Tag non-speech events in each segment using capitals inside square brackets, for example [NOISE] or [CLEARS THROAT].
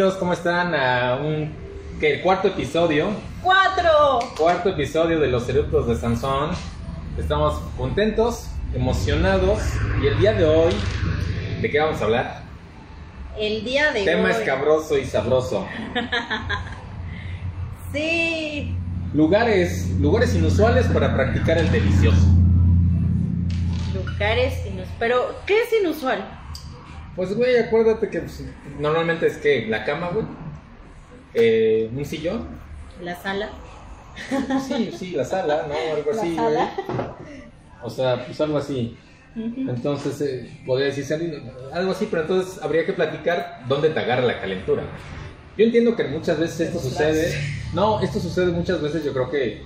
bienvenidos, ¿cómo están? A un ¿qué? el cuarto episodio. ¡Cuatro! Cuarto episodio de los eructos de Sansón. Estamos contentos, emocionados y el día de hoy, ¿de qué vamos a hablar? El día de Tema hoy. escabroso y sabroso. [LAUGHS] Sí. Lugares, lugares inusuales para practicar el delicioso. Lugares inusuales. Pero, ¿qué es inusual? Pues, güey, acuérdate que pues, normalmente es que la cama, güey. Eh, un sillón. La sala. Sí, sí, la sala, ¿no? Algo así, güey. O sea, pues algo así. Entonces, eh, podría decirse algo- algo así, pero entonces habría que platicar dónde te agarra la calentura. Yo entiendo que muchas veces esto sucede. No, esto sucede muchas veces, yo creo que,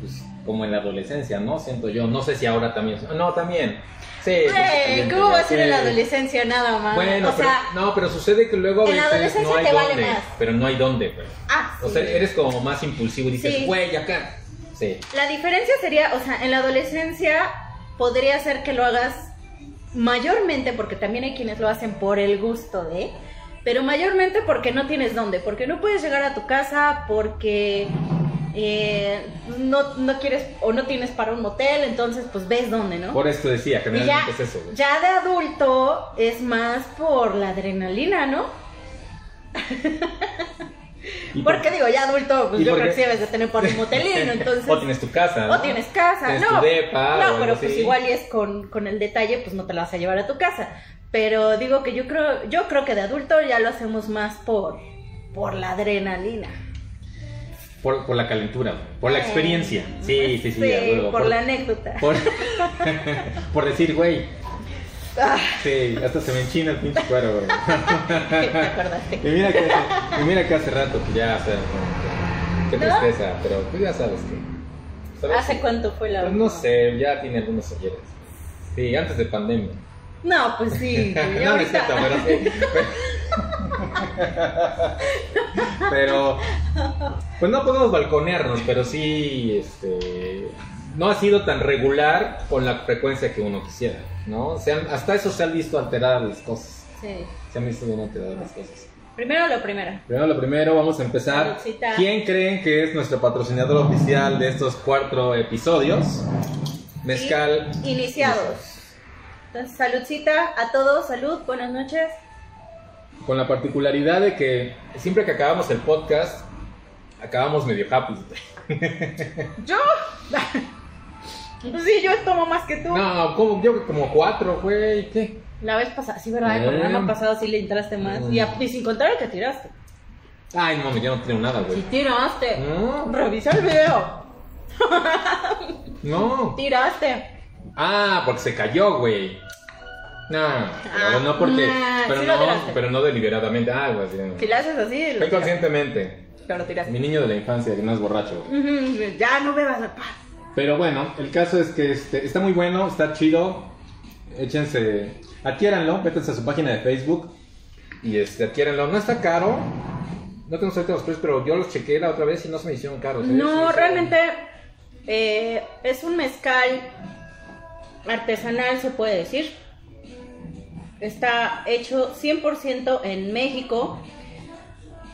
pues, como en la adolescencia, ¿no? Siento yo. No sé si ahora también. No, también. Sí. ¿Cómo va a ser en la adolescencia nada más? Bueno, o pero, sea, no, pero sucede que luego a en la veces no adolescencia hay te vale dónde. más. Pero no hay dónde, pues. ah, O sí. sea, eres como más impulsivo y dices, Sí. güey, acá. Sí. La diferencia sería, o sea, en la adolescencia podría ser que lo hagas mayormente, porque también hay quienes lo hacen por el gusto de, pero mayormente porque no tienes dónde, porque no puedes llegar a tu casa, porque eh, no, no quieres o no tienes para un motel, entonces pues ves dónde, ¿no? Por esto decía, y ya, generalmente es eso, ya de adulto es más por la adrenalina, ¿no? [LAUGHS] Por- Porque digo, ya adulto, pues ¿Y yo creo que sí debes de tener por un motelino, [LAUGHS] entonces... O tienes tu casa. ¿no? O tienes casa, Tienes no. tu depa, no, pero pues igual y es con, con el detalle, pues no te la vas a llevar a tu casa. Pero digo que yo creo, yo creo que de adulto ya lo hacemos más por, por la adrenalina. Por, por la calentura, por la experiencia. Sí, sí, sí. Sí, huevo. por, la anécdota. Por, [LAUGHS] por decir, güey. Ah, Sí, hasta se me enchina el pinche cuero, güey. [LAUGHS] ¿Te acordaste? Y mira que y mira que hace rato que ya, o sea, qué ¿No? tristeza, pero tú ya sabes que. ¿sabes? ¿Hace cuánto fue la Pues no sé, ya tiene algunos ayeres. Sí, antes de pandemia. No, pues sí. [LAUGHS] güey, no, no es cierto, pero sí. Pero, pues no podemos balconearnos, pero sí, este, no ha sido tan regular con la frecuencia que uno quisiera, ¿no? Se han- hasta eso se han visto alteradas las cosas. Sí. Se han visto bien alteradas las cosas. Primero lo primero. Primero lo primero, vamos a empezar. Saludcita. ¿Quién creen que es nuestro patrocinador oficial de estos cuatro episodios? Mezcal. Y- Iniciados. Entonces, saludcita a todos, salud, buenas noches. Con la particularidad de que siempre que acabamos el podcast, acabamos medio happy. ¿Yo? Pues sí, yo tomo más que tú. No, como, yo como cuatro, güey, ¿qué? La vez pasada, sí, ¿verdad? El Eh. programa pasado sí le entraste más. Mm. Y, a- y sin contar el que tiraste. Ay, no, yo no tengo nada, Sí güey. tiraste. No. Revisa el video. [LAUGHS] No. Tiraste. Ah, porque se cayó, güey. No, pero no porque. nah, pero, Ah, sí lo no, tiraste. pero no deliberadamente. Ah, güey. sí. Si le haces así, lo Fue conscientemente. Mi niño de la infancia que no es borracho. Ya no bebas. pa. Pero bueno, el caso es que este, está muy bueno, está chido. Échense, adquiéranlo, métanse a su página de Facebook y este, adquiéranlo. No está caro. No tengo ahorita los precios, pero yo los chequé la otra vez y no se me hicieron caros. ¿eh? No, sí. realmente eh, es un mezcal artesanal, se puede decir. Está hecho 100% en México.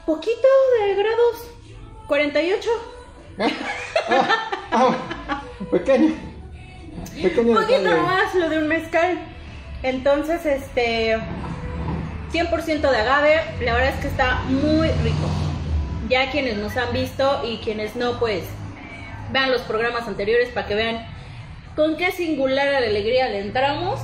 Poquito de grados. 48. Ah, pequeño. Pequeño Un poquito detalle. más lo de un mezcal. Entonces, este 100% de agave, la verdad es que está muy rico. Ya quienes nos han visto y quienes no, pues vean los programas anteriores para que vean con qué singular alegría le entramos.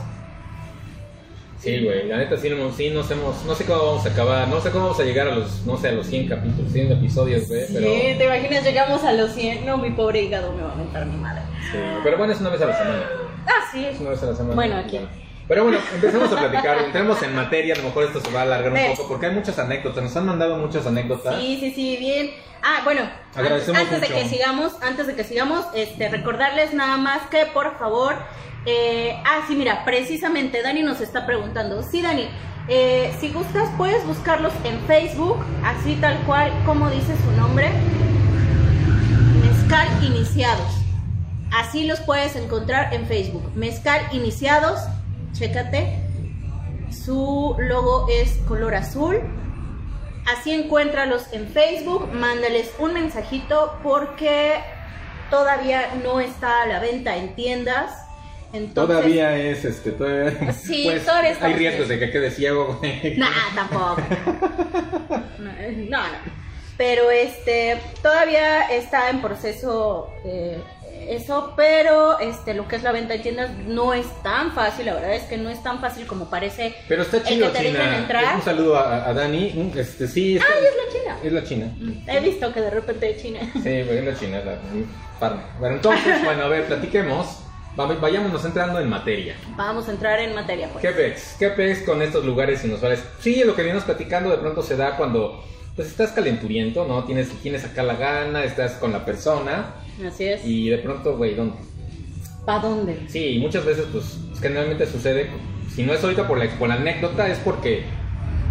Sí, güey, la neta sí, no, sí nos hemos, no sé cómo vamos a acabar, no sé cómo vamos a llegar a los, no sé, a los 100 capítulos, 100 episodios, güey, Sí, pero, te imaginas, llegamos a los 100. No, mi pobre hígado me va a mentar mi madre. sí, pero bueno, es una vez a la semana. Ah, sí. Es una vez a la semana. Bueno, aquí. Pero bueno, empecemos a platicar, entremos en materia, a lo mejor esto se va a alargar un poco, porque hay muchas anécdotas, nos han mandado muchas anécdotas. Sí, sí, sí, bien. Ah, bueno, Agradecemos antes de que sigamos, antes de que sigamos, este, recordarles nada más que por favor, eh, ah, sí, mira, precisamente Dani nos está preguntando, sí, Dani, eh, si gustas puedes buscarlos en Facebook, así tal cual como dice su nombre, Mezcal Iniciados. Así los puedes encontrar en Facebook. Mezcal Iniciados, chécate. Su logo es color azul. Así encuéntralos en Facebook, mándales un mensajito porque todavía no está a la venta en tiendas. Entonces, Todavía es, este, todavía, [LAUGHS] Sí, pues, todavía hay riesgos de que quede ciego, güey. Nah, tampoco. [LAUGHS] No, eh, no, no. Pero este, todavía está en proceso eh, eso, pero este, lo que es la venta en tiendas no es tan fácil, la verdad es que no es tan fácil como parece. Pero está chido, que te dejan China. entrar. Un saludo a, a Dani. Un- Este, sí, está- ¡Ay, es la China! es la China. He visto que de repente hay China. Sí, es la China, es la. Bueno, entonces, [LAUGHS] bueno, a ver, platiquemos. Vayámonos entrando en materia. Vamos a entrar en materia, pues. ¿Qué ves? ¿Qué ves con estos lugares inusuales? Sí, lo que vienes platicando de pronto se da cuando pues estás calenturiento, ¿no? Tienes, tienes acá la gana, estás con la persona Así es. y de pronto, güey, ¿dónde? ¿Para dónde? Sí, muchas veces, pues, generalmente sucede, si no es ahorita por la, por la anécdota, es porque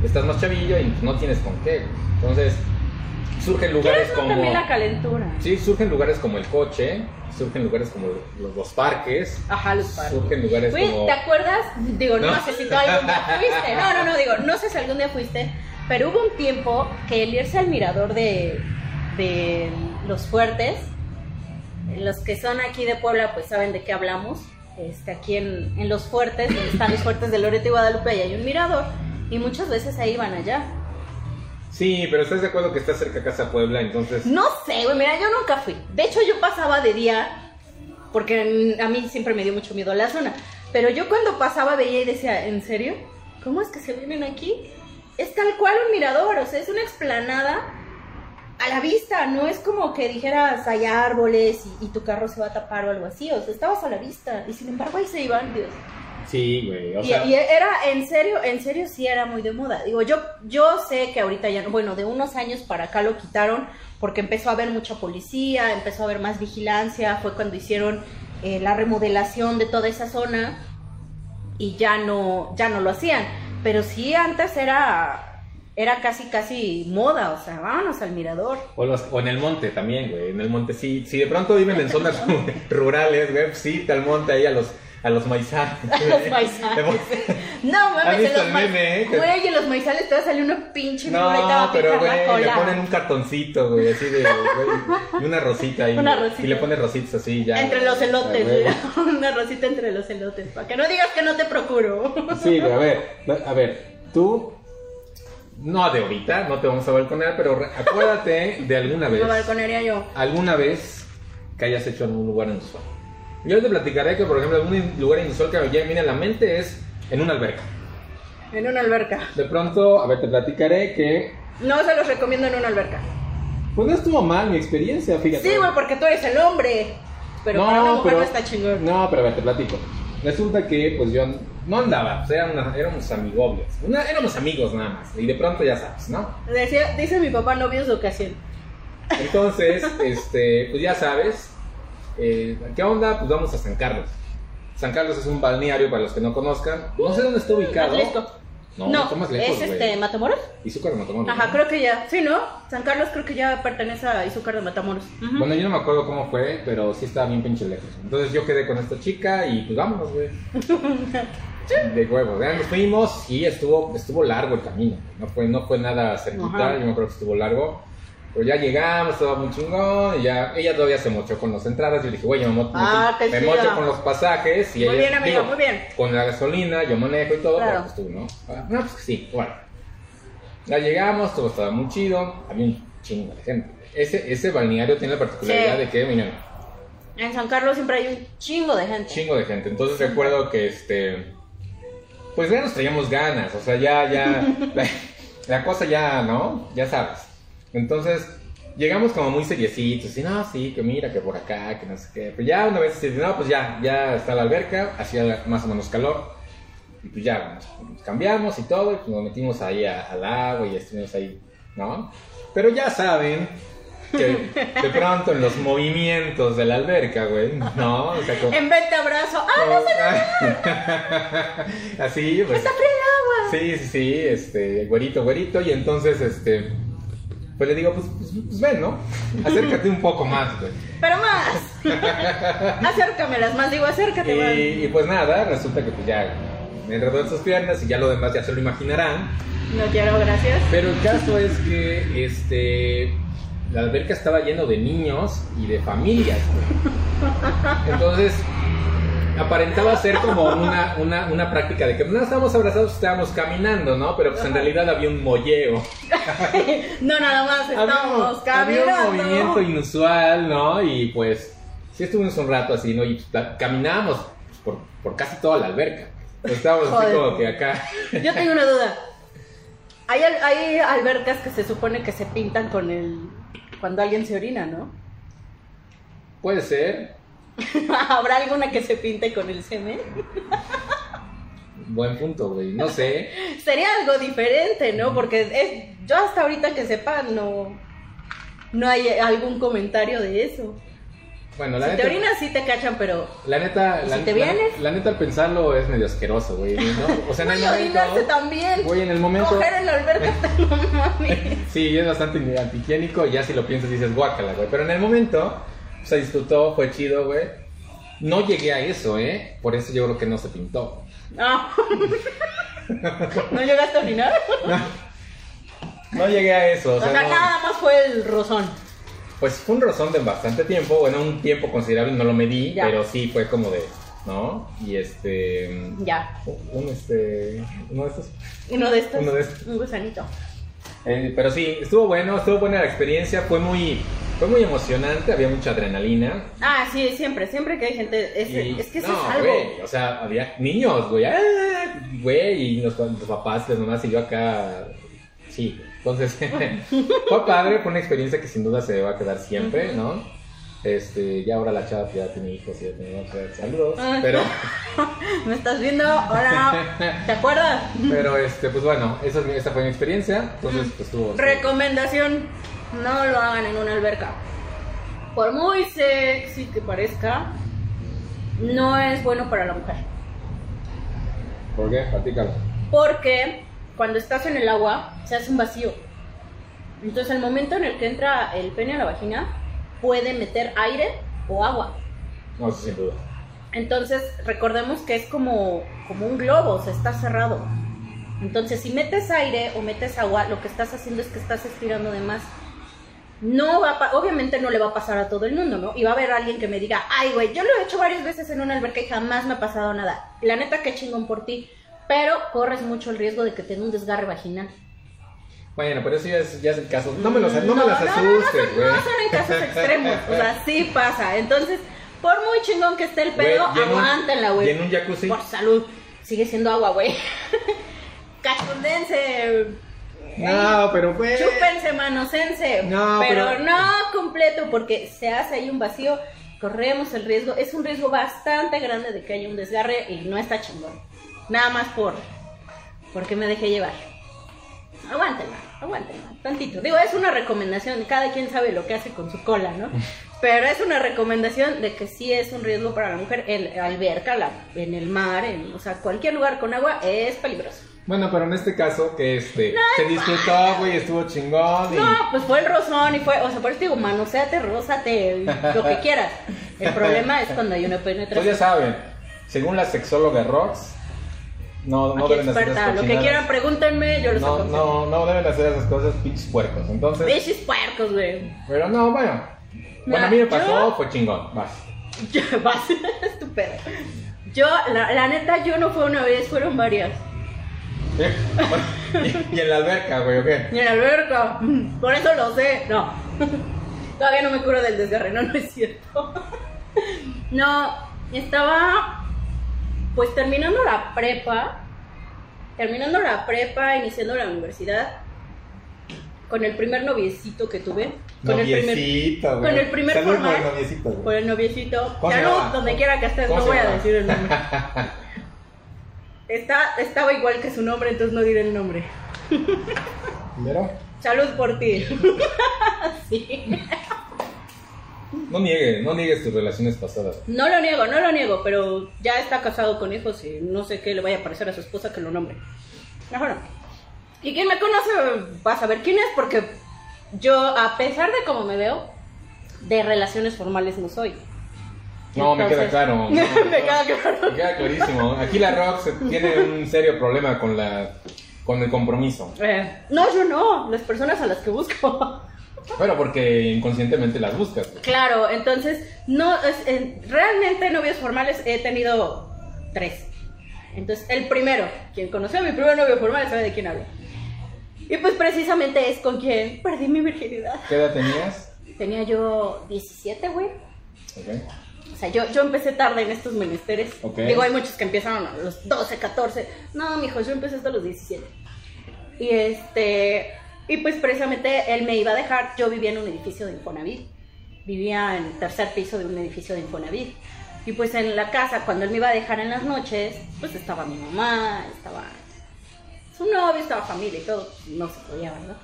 estás más chavillo y no tienes con qué. Entonces, surgen lugares ¿Quieres no como... también la calentura? Sí, surgen lugares como el coche, surgen lugares como los, los parques, Ajá, los parques. surgen lugares como... ¿te acuerdas? Digo, no, ¿No? sé si tú algún día [LAUGHS] fuiste. No, no, no, digo, no sé si algún día fuiste, pero hubo un tiempo que el irse al mirador de, de los fuertes, los que son aquí de Puebla, pues saben de qué hablamos. Este, aquí en, en los fuertes, donde están los fuertes de Loreto y Guadalupe, ahí hay un mirador, y muchas veces ahí van allá. Sí, pero estás de acuerdo que está cerca Casa Puebla, entonces... No sé, güey, mira, yo nunca fui. De hecho, yo pasaba de día, porque a mí siempre me dio mucho miedo la zona. Pero yo cuando pasaba veía y decía, ¿en serio? ¿Cómo es que se vienen aquí? Es tal cual un mirador, o sea, es una explanada a la vista, no es como que dijeras hay árboles y, y tu carro se va a tapar o algo así, o sea, estabas a la vista y sin embargo ahí se iban, Dios. Sí, güey, o Y, sea... y era, en serio, en serio sí era muy de moda. Digo, yo, yo sé que ahorita ya no, bueno, de unos años para acá lo quitaron porque empezó a haber mucha policía, empezó a haber más vigilancia, fue cuando hicieron eh, la remodelación de toda esa zona y ya no, ya no lo hacían. Pero sí antes era, era casi, casi moda, o sea, vámonos al mirador. O, los- o en el monte también, güey. En el monte, sí. Si de pronto viven en zonas [LAUGHS] [LAUGHS] rurales, güey, pues sí, al monte ahí a los, a los maizales. A los [LAUGHS] maizales. [LAUGHS] No, ¿Has mames, visto en el ma- meme, eh? Güey, en los maizales te va a salir una pinche No, pero güey, le ponen un cartoncito, güey, así de, güey, y una rosita ahí. [LAUGHS] Una rosita. Y le pones rositas así ya. Entre los elotes, güey. una rosita entre los elotes, para que no digas que no te procuro. Sí, güey, a ver, a ver, tú, no de ahorita, no te vamos a balconear, pero acuérdate de alguna vez, Me balconearía yo. alguna vez que hayas hecho en un lugar inusual. Yo te platicaré que, por ejemplo, algún lugar inusual que me viene a la mente es en una alberca. En una alberca. De pronto, a ver, te platicaré que, No se los recomiendo en una alberca. pues no estuvo mal mi experiencia, fíjate. Sí, güey, porque tú eres el hombre. Pero para una mujer no está chingón. No, pero a ver, te platico. Resulta que, pues yo no andaba, pues eran una- éramos amigobios. Una- éramos amigos nada más. Y de pronto ya sabes, ¿no? Decía, dice mi papá, novios de ocasión. Entonces, [LAUGHS] este, pues ya sabes. Eh, ¿Qué onda? Pues vamos a San Carlos. San Carlos es un balneario para los que no conozcan. No sé dónde está ubicado. Atlisco. No, No, está más lejos, es este, Matamoros. Izúcar de Matamoros. Ajá, ¿no? creo que ya. Sí, ¿no? San Carlos creo que ya pertenece a Izúcar de Matamoros. Bueno, yo no me acuerdo cómo fue, pero sí estaba bien pinche lejos. Entonces yo quedé con esta chica y pues vámonos, güey. [LAUGHS] De huevos, ya nos fuimos y estuvo, estuvo largo el camino. No fue, no fue nada cerquita, Ajá. yo me acuerdo que estuvo largo. Pero ya llegamos, estaba muy chingón y ya, ella todavía se mochó con las entradas. Yo dije, güey, yo me, mo- Ah, me, mocho con los pasajes. Y Muy ella, bien, amigo, digo, muy bien. Con la gasolina, yo manejo y todo, Claro. pero pues tú, ¿no? Ah, No, pues sí, bueno. Ya llegamos, todo estaba muy chido, había un chingo de gente. Ese, ese balneario tiene la particularidad Sí. de que, miren, En San Carlos siempre hay un chingo de gente. chingo de gente. Entonces recuerdo que este. Pues ya nos traíamos ganas. O sea, ya, ya. [LAUGHS] la, la cosa ya, ¿no? Ya sabes. Entonces. Llegamos como muy seriecitos, y no, sí, que mira, que por acá, que no sé qué. Pero ya una vez, dice, no, pues ya, ya está la alberca, hacía más o menos calor. Y pues ya, nos, nos cambiamos y todo, y pues nos metimos ahí a- al agua y estuvimos ahí, ¿no? Pero ya saben que de pronto en los movimientos de la alberca, güey, ¿no? O sea, como- En vez de abrazo. ¡Ah, no se [LAUGHS] Así, pues. está fría el agua! Sí, sí, sí, este, güerito, güerito, y entonces, este, pues le digo, pues, pues, pues ven, ¿no? Acércate un poco más, güey. Pero más. [LAUGHS] Acércamelas más, digo, acércate más. Y, y pues nada, resulta que pues ya me enredó en sus piernas y ya lo demás ya se lo imaginarán. No quiero, gracias. Pero el caso es que este la alberca estaba lleno de niños y de familias. güey. Entonces, aparentaba ser como una, una, una práctica de que no estábamos abrazados, estábamos caminando, ¿no? Pero pues en realidad había un molleo. [LAUGHS] No, nada más Había, estamos un- había caminando. un movimiento inusual, ¿no? Y pues, sí estuvimos un rato así, ¿no? Y pues, caminábamos por, por casi toda la alberca. Estábamos así Joder. como que acá. Yo [LAUGHS] tengo una duda. Hay, al- hay albercas que se supone que se pintan con el... Cuando alguien se orina, ¿no? Puede ser. [LAUGHS] ¿Habrá alguna que se pinte con el semen? Buen punto, güey. No sé. Sería algo diferente, ¿no? Porque es, yo hasta ahorita que sepa no, no hay algún comentario de eso. Bueno, la Si te neta. orinas sí te cachan, pero... La neta, ¿Y la, si te la- vienes? la neta al pensarlo es medio asqueroso, güey. ¿no? O sea, en el momento. también. Güey, en el momento. Coger en la alberca, [LAUGHS] no mames. Sí, es bastante antihigiénico y ya si lo piensas dices guácala, güey. Pero en el momento se disfrutó, fue chido, güey. No llegué a eso, ¿eh? Por eso yo creo que no se pintó. Ah. ¿No llegaste a orinar? [LAUGHS] No llegué a eso, o O sea, sea, no- nada más fue el rozón. pues fue un rozón de bastante tiempo, bueno, un tiempo considerable, no lo medí, Ya. pero sí fue como de, ¿no? Y este, Ya. un este, uno de estos Uno de estos. Uno de estos. Un gusanito. Eh, pero sí, estuvo bueno, estuvo buena la experiencia, fue muy, fue muy emocionante, había mucha adrenalina. Ah, sí, siempre, siempre que hay gente. Es, Y- es que eso no, es algo. güey, o sea, había niños, güey, ¡ah! güey, y los, los papás, las mamás y yo acá, sí. Entonces, [LAUGHS] fue padre, fue una experiencia que sin duda se va a quedar siempre, ¿no? Este, ya ahora la chava ya tiene hijos y ya tiene saludos, Ah. pero, [LAUGHS] ¿Me estás viendo? Hola. [LAUGHS] ¿Te acuerdas? pero este, pues bueno, esa, es mi- esta fue mi experiencia, entonces pues estuvo... Recomendación: no lo hagan en una alberca. Por muy sexy que parezca, no es bueno para la mujer. ¿Por qué? Platícalo. Porque cuando estás en el agua se hace un vacío. Entonces, el momento en el que entra el pene a la vagina, puede meter aire o agua. No, eso sin duda. Entonces, recordemos que es como, como un globo, o sea, está cerrado. Entonces, si metes aire o metes agua, lo que estás haciendo es que estás estirando de más. No va a obviamente no le va a pasar a todo el mundo, ¿no? Y va a haber alguien que me diga, ay, güey, yo lo he hecho varias veces en una alberca y jamás me ha pasado nada. La neta, qué chingón por ti. Pero corres mucho el riesgo de que te dé un desgarre vaginal. Bueno, pero eso ya es, ya es el caso. No me, los, no, me No, las no, no, asustes, no, güey. No son en casos extremos, o sea, sí pasa. Entonces, por muy chingón que esté el pedo, aguántenla, güey. y en un jacuzzi. Por salud. Sigue siendo agua, güey. [LAUGHS] Cachundense. No, pero güey. Chúpense, manosense. No, pero, pero- no completo, porque se hace ahí un vacío. Corremos el riesgo. Es un riesgo bastante grande de que haya un desgarre y no está chingón. Nada más por. Porque me dejé llevar. Aguántenla, aguántenla, tantito. Digo, es una recomendación, cada quien sabe lo que hace con su cola, ¿no? [LAUGHS] Pero es una recomendación de que sí es un riesgo para la mujer. El alberca, la, en el mar, en, o sea, cualquier lugar con agua es peligroso. Bueno, pero en este caso, que este. se disfrutó, güey, estuvo chingón. Y... No, pues fue el rozón y fue, o sea, por eso digo, manoseate, rózate, lo que [LAUGHS] quieras. El problema es cuando hay una Pues ya penetración. saben, según la sexóloga Rox, no, no Aquí deben hacer esas lo que quieran, pregúntenme, yo les No, no, no deben hacer esas cosas, pinches puercos. Entonces, Bichis puercos, güey. pero no, bueno. Bueno, a mí me pasó, yo- fue chingón. Vas. [LAUGHS] Yo, vas, [LAUGHS] estúpido. Yo, la, la neta, yo no fue una vez, fueron varias. ¿Eh? [LAUGHS] Y, y en la alberca, güey, ¿o qué? Y en la alberca, por eso lo sé. No, todavía no me curo del desgarre, no, no es cierto. No, estaba pues terminando la prepa, terminando la prepa, iniciando la universidad, con el primer noviecito que tuve. Con el primer, güey. con el primer Salud por formal. el noviecito, güey. por el noviecito. ¿Cómo se Salud, llama? donde quiera que estés, ¿Cómo no voy a decir el nombre. [LAUGHS] Está, estaba igual que su nombre, entonces no diré el nombre. ¿Primero? Salud por ti. [LAUGHS] [LAUGHS] sí. No niegues, no niegues tus relaciones pasadas. No lo niego, no lo niego, pero ya está casado con hijos y no sé qué le vaya a parecer a su esposa que lo nombre. Mejor no. Y quien me conoce va a saber quién es, porque yo, a pesar de cómo me veo, de relaciones formales no soy. No, me queda claro. [LAUGHS] no, me queda claro. Me queda clarísimo. Aquí la Rox tiene un serio problema con la con el compromiso. Eh, no, yo no, las personas a las que busco. Pero porque inconscientemente las buscas. claro, entonces, no, en- realmente novios formales he tenido tres. Entonces, el primero, quien conoció a mi primer novio formal sabe de quién hablo. Y pues precisamente es con quien perdí mi virginidad. ¿Qué edad tenías? Tenía yo 17, güey. Ok. O sea, yo, yo empecé tarde en estos menesteres. Ok. Digo, hay muchos que empiezan a los 12, 14. No, mijo, yo empecé hasta los 17. Y este. Y pues precisamente él me iba a dejar. Yo vivía en un edificio de Infonavit. Vivía en el tercer piso de un edificio de Infonavit. Y pues en la casa, cuando él me iba a dejar en las noches, pues estaba mi mamá, estaba su novio, estaba familia y todo. No se podía, ¿verdad?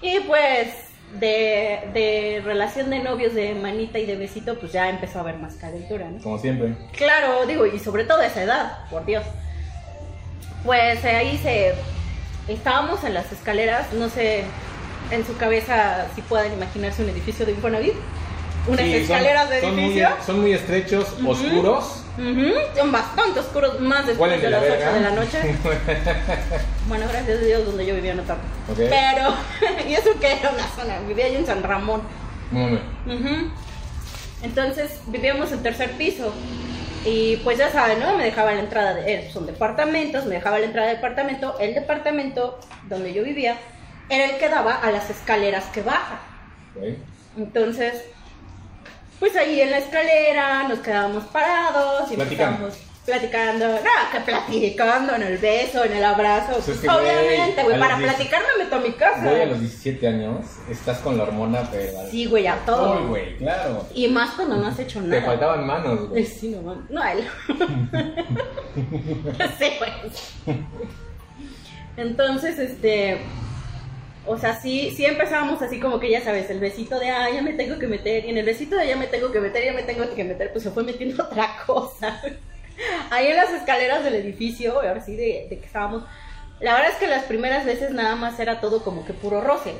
Y pues de, de relación de novios, de manita y de besito, pues ya empezó a haber más calentura, ¿no? Como siempre. Claro, digo, y sobre todo a esa edad, por Dios. Pues ahí se... Estábamos en las escaleras, no sé en su cabeza si puedan imaginarse un edificio de Infonavit. Unas Sí, son- escaleras de son muy, edificio. son muy estrechos, oscuros. Son bastante oscuros, más después de de la las 8 verga. de la noche. [LAUGHS] Bueno, gracias a Dios donde yo vivía no tanto. Pero, [LAUGHS] y eso que era una zona, vivía yo en San Ramón. Momento. Ujú. Entonces vivíamos en tercer piso. Y pues ya saben, ¿no? Me dejaba la entrada de. eh, son departamentos, me dejaba la entrada del departamento. El departamento donde yo vivía era el que daba a las escaleras que bajan. Ok. Entonces, pues ahí en la escalera nos quedábamos parados y Platicando. estábamos platicando. No, que platicando, en el beso, en el abrazo. Pues Pues, obviamente, güey, para platicar me meto a mi casa. A los 17 años estás con la hormona, pero. Sí, güey, a todo. Uy, güey, claro. Y más cuando no has hecho nada. Te faltaban manos, Eh, güey. Sí, no mames. No, a él. [LAUGHS] güey. Entonces, este. O sea, sí, sí empezábamos así como que ya sabes, el besito de ah, ya me tengo que meter, y en el besito de ya me tengo que meter, ya me tengo que meter, pues se fue metiendo [LAUGHS] otra cosa. Ahí en las escaleras del edificio, ahora sí, de, de que estábamos. La verdad es que las primeras veces nada más era todo como que puro roce.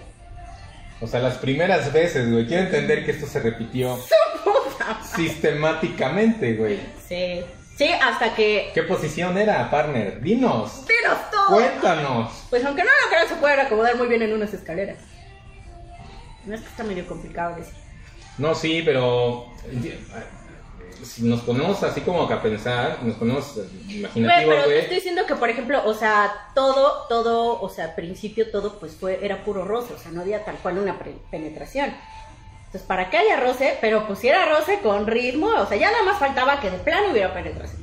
O sea, las primeras veces, güey. Quiero entender que esto se repitió [LAUGHS] sistemáticamente, güey. Sí. Sí, hasta que. ¿Qué posición era, partner? Dinos. ¡Dinos todo! Cuéntanos. Pues aunque no lo crean, se pueden acomodar muy bien en unas escaleras. No es que está medio complicado decir. No, sí, pero si nos ponemos así como que a pensar, nos ponemos eh, Güey, imaginativos, pero te estoy diciendo que, por ejemplo, o sea, todo, todo, o sea, al principio todo, pues fue, era puro roce, o sea, no había tal cual una penetración. Entonces, para que haya roce, pero pues si era roce con ritmo, o sea, ya nada más faltaba que de plano hubiera penetración.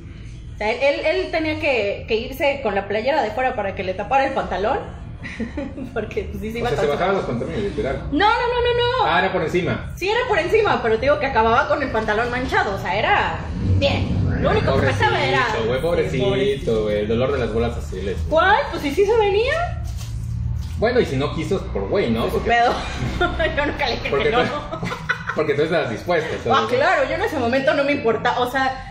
O sea, él, él tenía que, que irse con la playera de fuera para que le tapara el pantalón, [LAUGHS] porque pues sí se O iba sea, se bajaban los pantalones, literal. No, no, no, no, no. Ah, era por encima. Sí, era por encima, pero te digo que acababa con el pantalón manchado, o sea, era bien. Lo único que pasaba era. Sí, pobrecito. güey. El dolor de las bolas azules. ¿Cuál? Pues si sí se venía, Bueno, y si no quiso, por güey, ¿no? pues Porque, pedo. [LAUGHS] yo nunca le dije porque, que no. tú, [LAUGHS] porque tú estabas dispuesto. Ah, claro, yo en ese momento no me importa, o sea,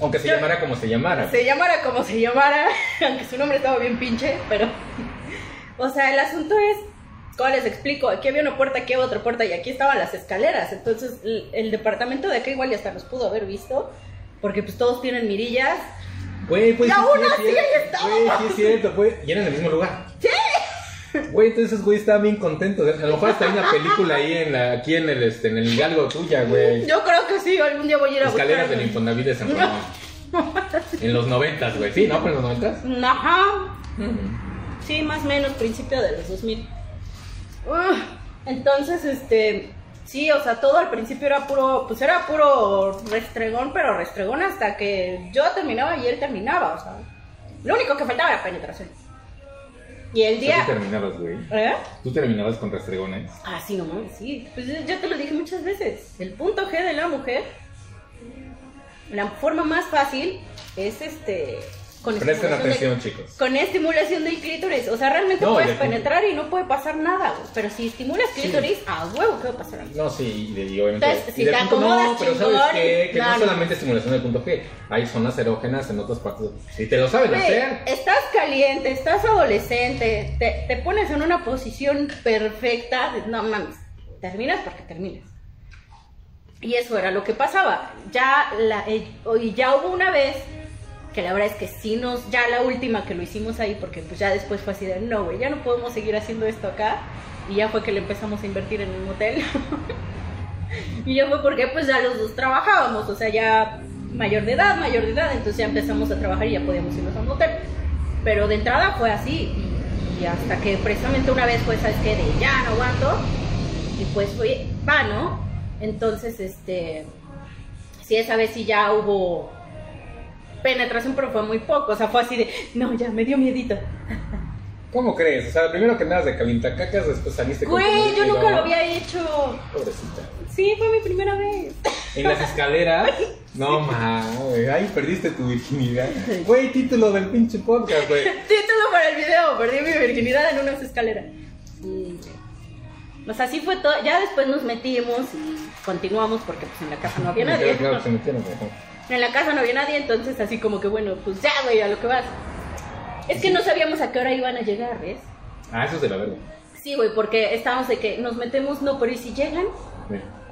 Aunque se Yo- llamara como se llamara. se llamara como se llamara, aunque su nombre estaba bien pinche, pero. O sea, el asunto es. ¿Cómo les explico? Aquí había una puerta, aquí había otra puerta y aquí estaban las escaleras. Entonces, el, el departamento de acá igual ya hasta nos pudo haber visto. Porque pues todos tienen mirillas. Güey, pues Y sí, aún así ahí estábamos. Güey, sí es cierto, güey. Y era en el mismo lugar. ¡Sí! Güey, entonces esos güeyes estaban bien contentos. A lo mejor hasta hay una película ahí en la, aquí en el, este, en el Hidalgo tuya, güey. Yo creo que sí, algún día voy a ir a Escaleras buscar. del Infonavit de San Ramón. En los noventas, güey. Sí, ¿no? ¿Fue en los noventas? Ajá. Sí, más o menos, principio de los 2000. Uf, entonces, este, sí, o sea, todo al principio era puro, pues era puro restregón, pero restregón hasta que yo terminaba y él terminaba, o sea, lo único que faltaba era penetración. Y el O sea, día... tú terminabas, güey. ¿Eh? Tú terminabas con restregones. Ah, sí, no mames, sí. Pues ya- ya te lo dije muchas veces. El punto G de la mujer, la forma más fácil es este. Con Presten estimulación de- atención, chicos. con estimulación del clítoris. O sea, realmente No, puedes penetrar y no puede pasar nada. güey. Pero si estimulas clítoris, a huevo que va a pasar. No, sí, y, obviamente. Entonces, si te acomodas No, pero chingón, ¿sabes qué? Que no, solamente estimulación del punto G. Hay zonas erógenas en otras partes. Si te lo saben hacer. estás caliente, estás adolescente, te, te pones en una posición perfecta. No mames, terminas porque terminas. Y eso era lo que pasaba. Ya, la, eh, ya hubo una vez que la verdad es que sí nos, ya la última que lo hicimos ahí, porque pues ya después fue así de, no, güey, ya no podemos seguir haciendo esto acá. Y ya fue que le empezamos a invertir en un motel. [LAUGHS] y ya fue porque pues ya los dos trabajábamos, o sea, ya mayor de edad, mayor de edad, entonces ya empezamos a trabajar y ya podíamos irnos a un motel. Pero de entrada fue así, y, hasta que precisamente una vez fue, ¿sabes qué? De ya no aguanto, y pues fue, va, ¿no? Entonces, este, sí, esa vez sí ya hubo penetración, pero fue muy poco, o sea, fue así de, no, ya me dio miedito. ¿Cómo crees? O sea, primero que nada de cacas, después saliste con Güey, yo nunca lo había hecho. Pobrecita. Sí, fue mi primera vez. En las escaleras. [LAUGHS] No mames, ahí perdiste tu virginidad. Güey, título del pinche podcast, güey. [LAUGHS] Título para el video, perdí mi virginidad en unas escaleras. Sí. O sea, así fue todo. Ya después nos metimos y continuamos porque pues en la casa no había nadie. Claro, se metieron, güey. En la casa no había nadie, entonces así como que bueno, pues ya, güey, a lo que vas. Es que no sabíamos a qué hora iban a llegar, ¿ves? Ah, eso es de la verga. Sí, güey, porque estábamos de que nos metemos, no, pero ¿y si llegan?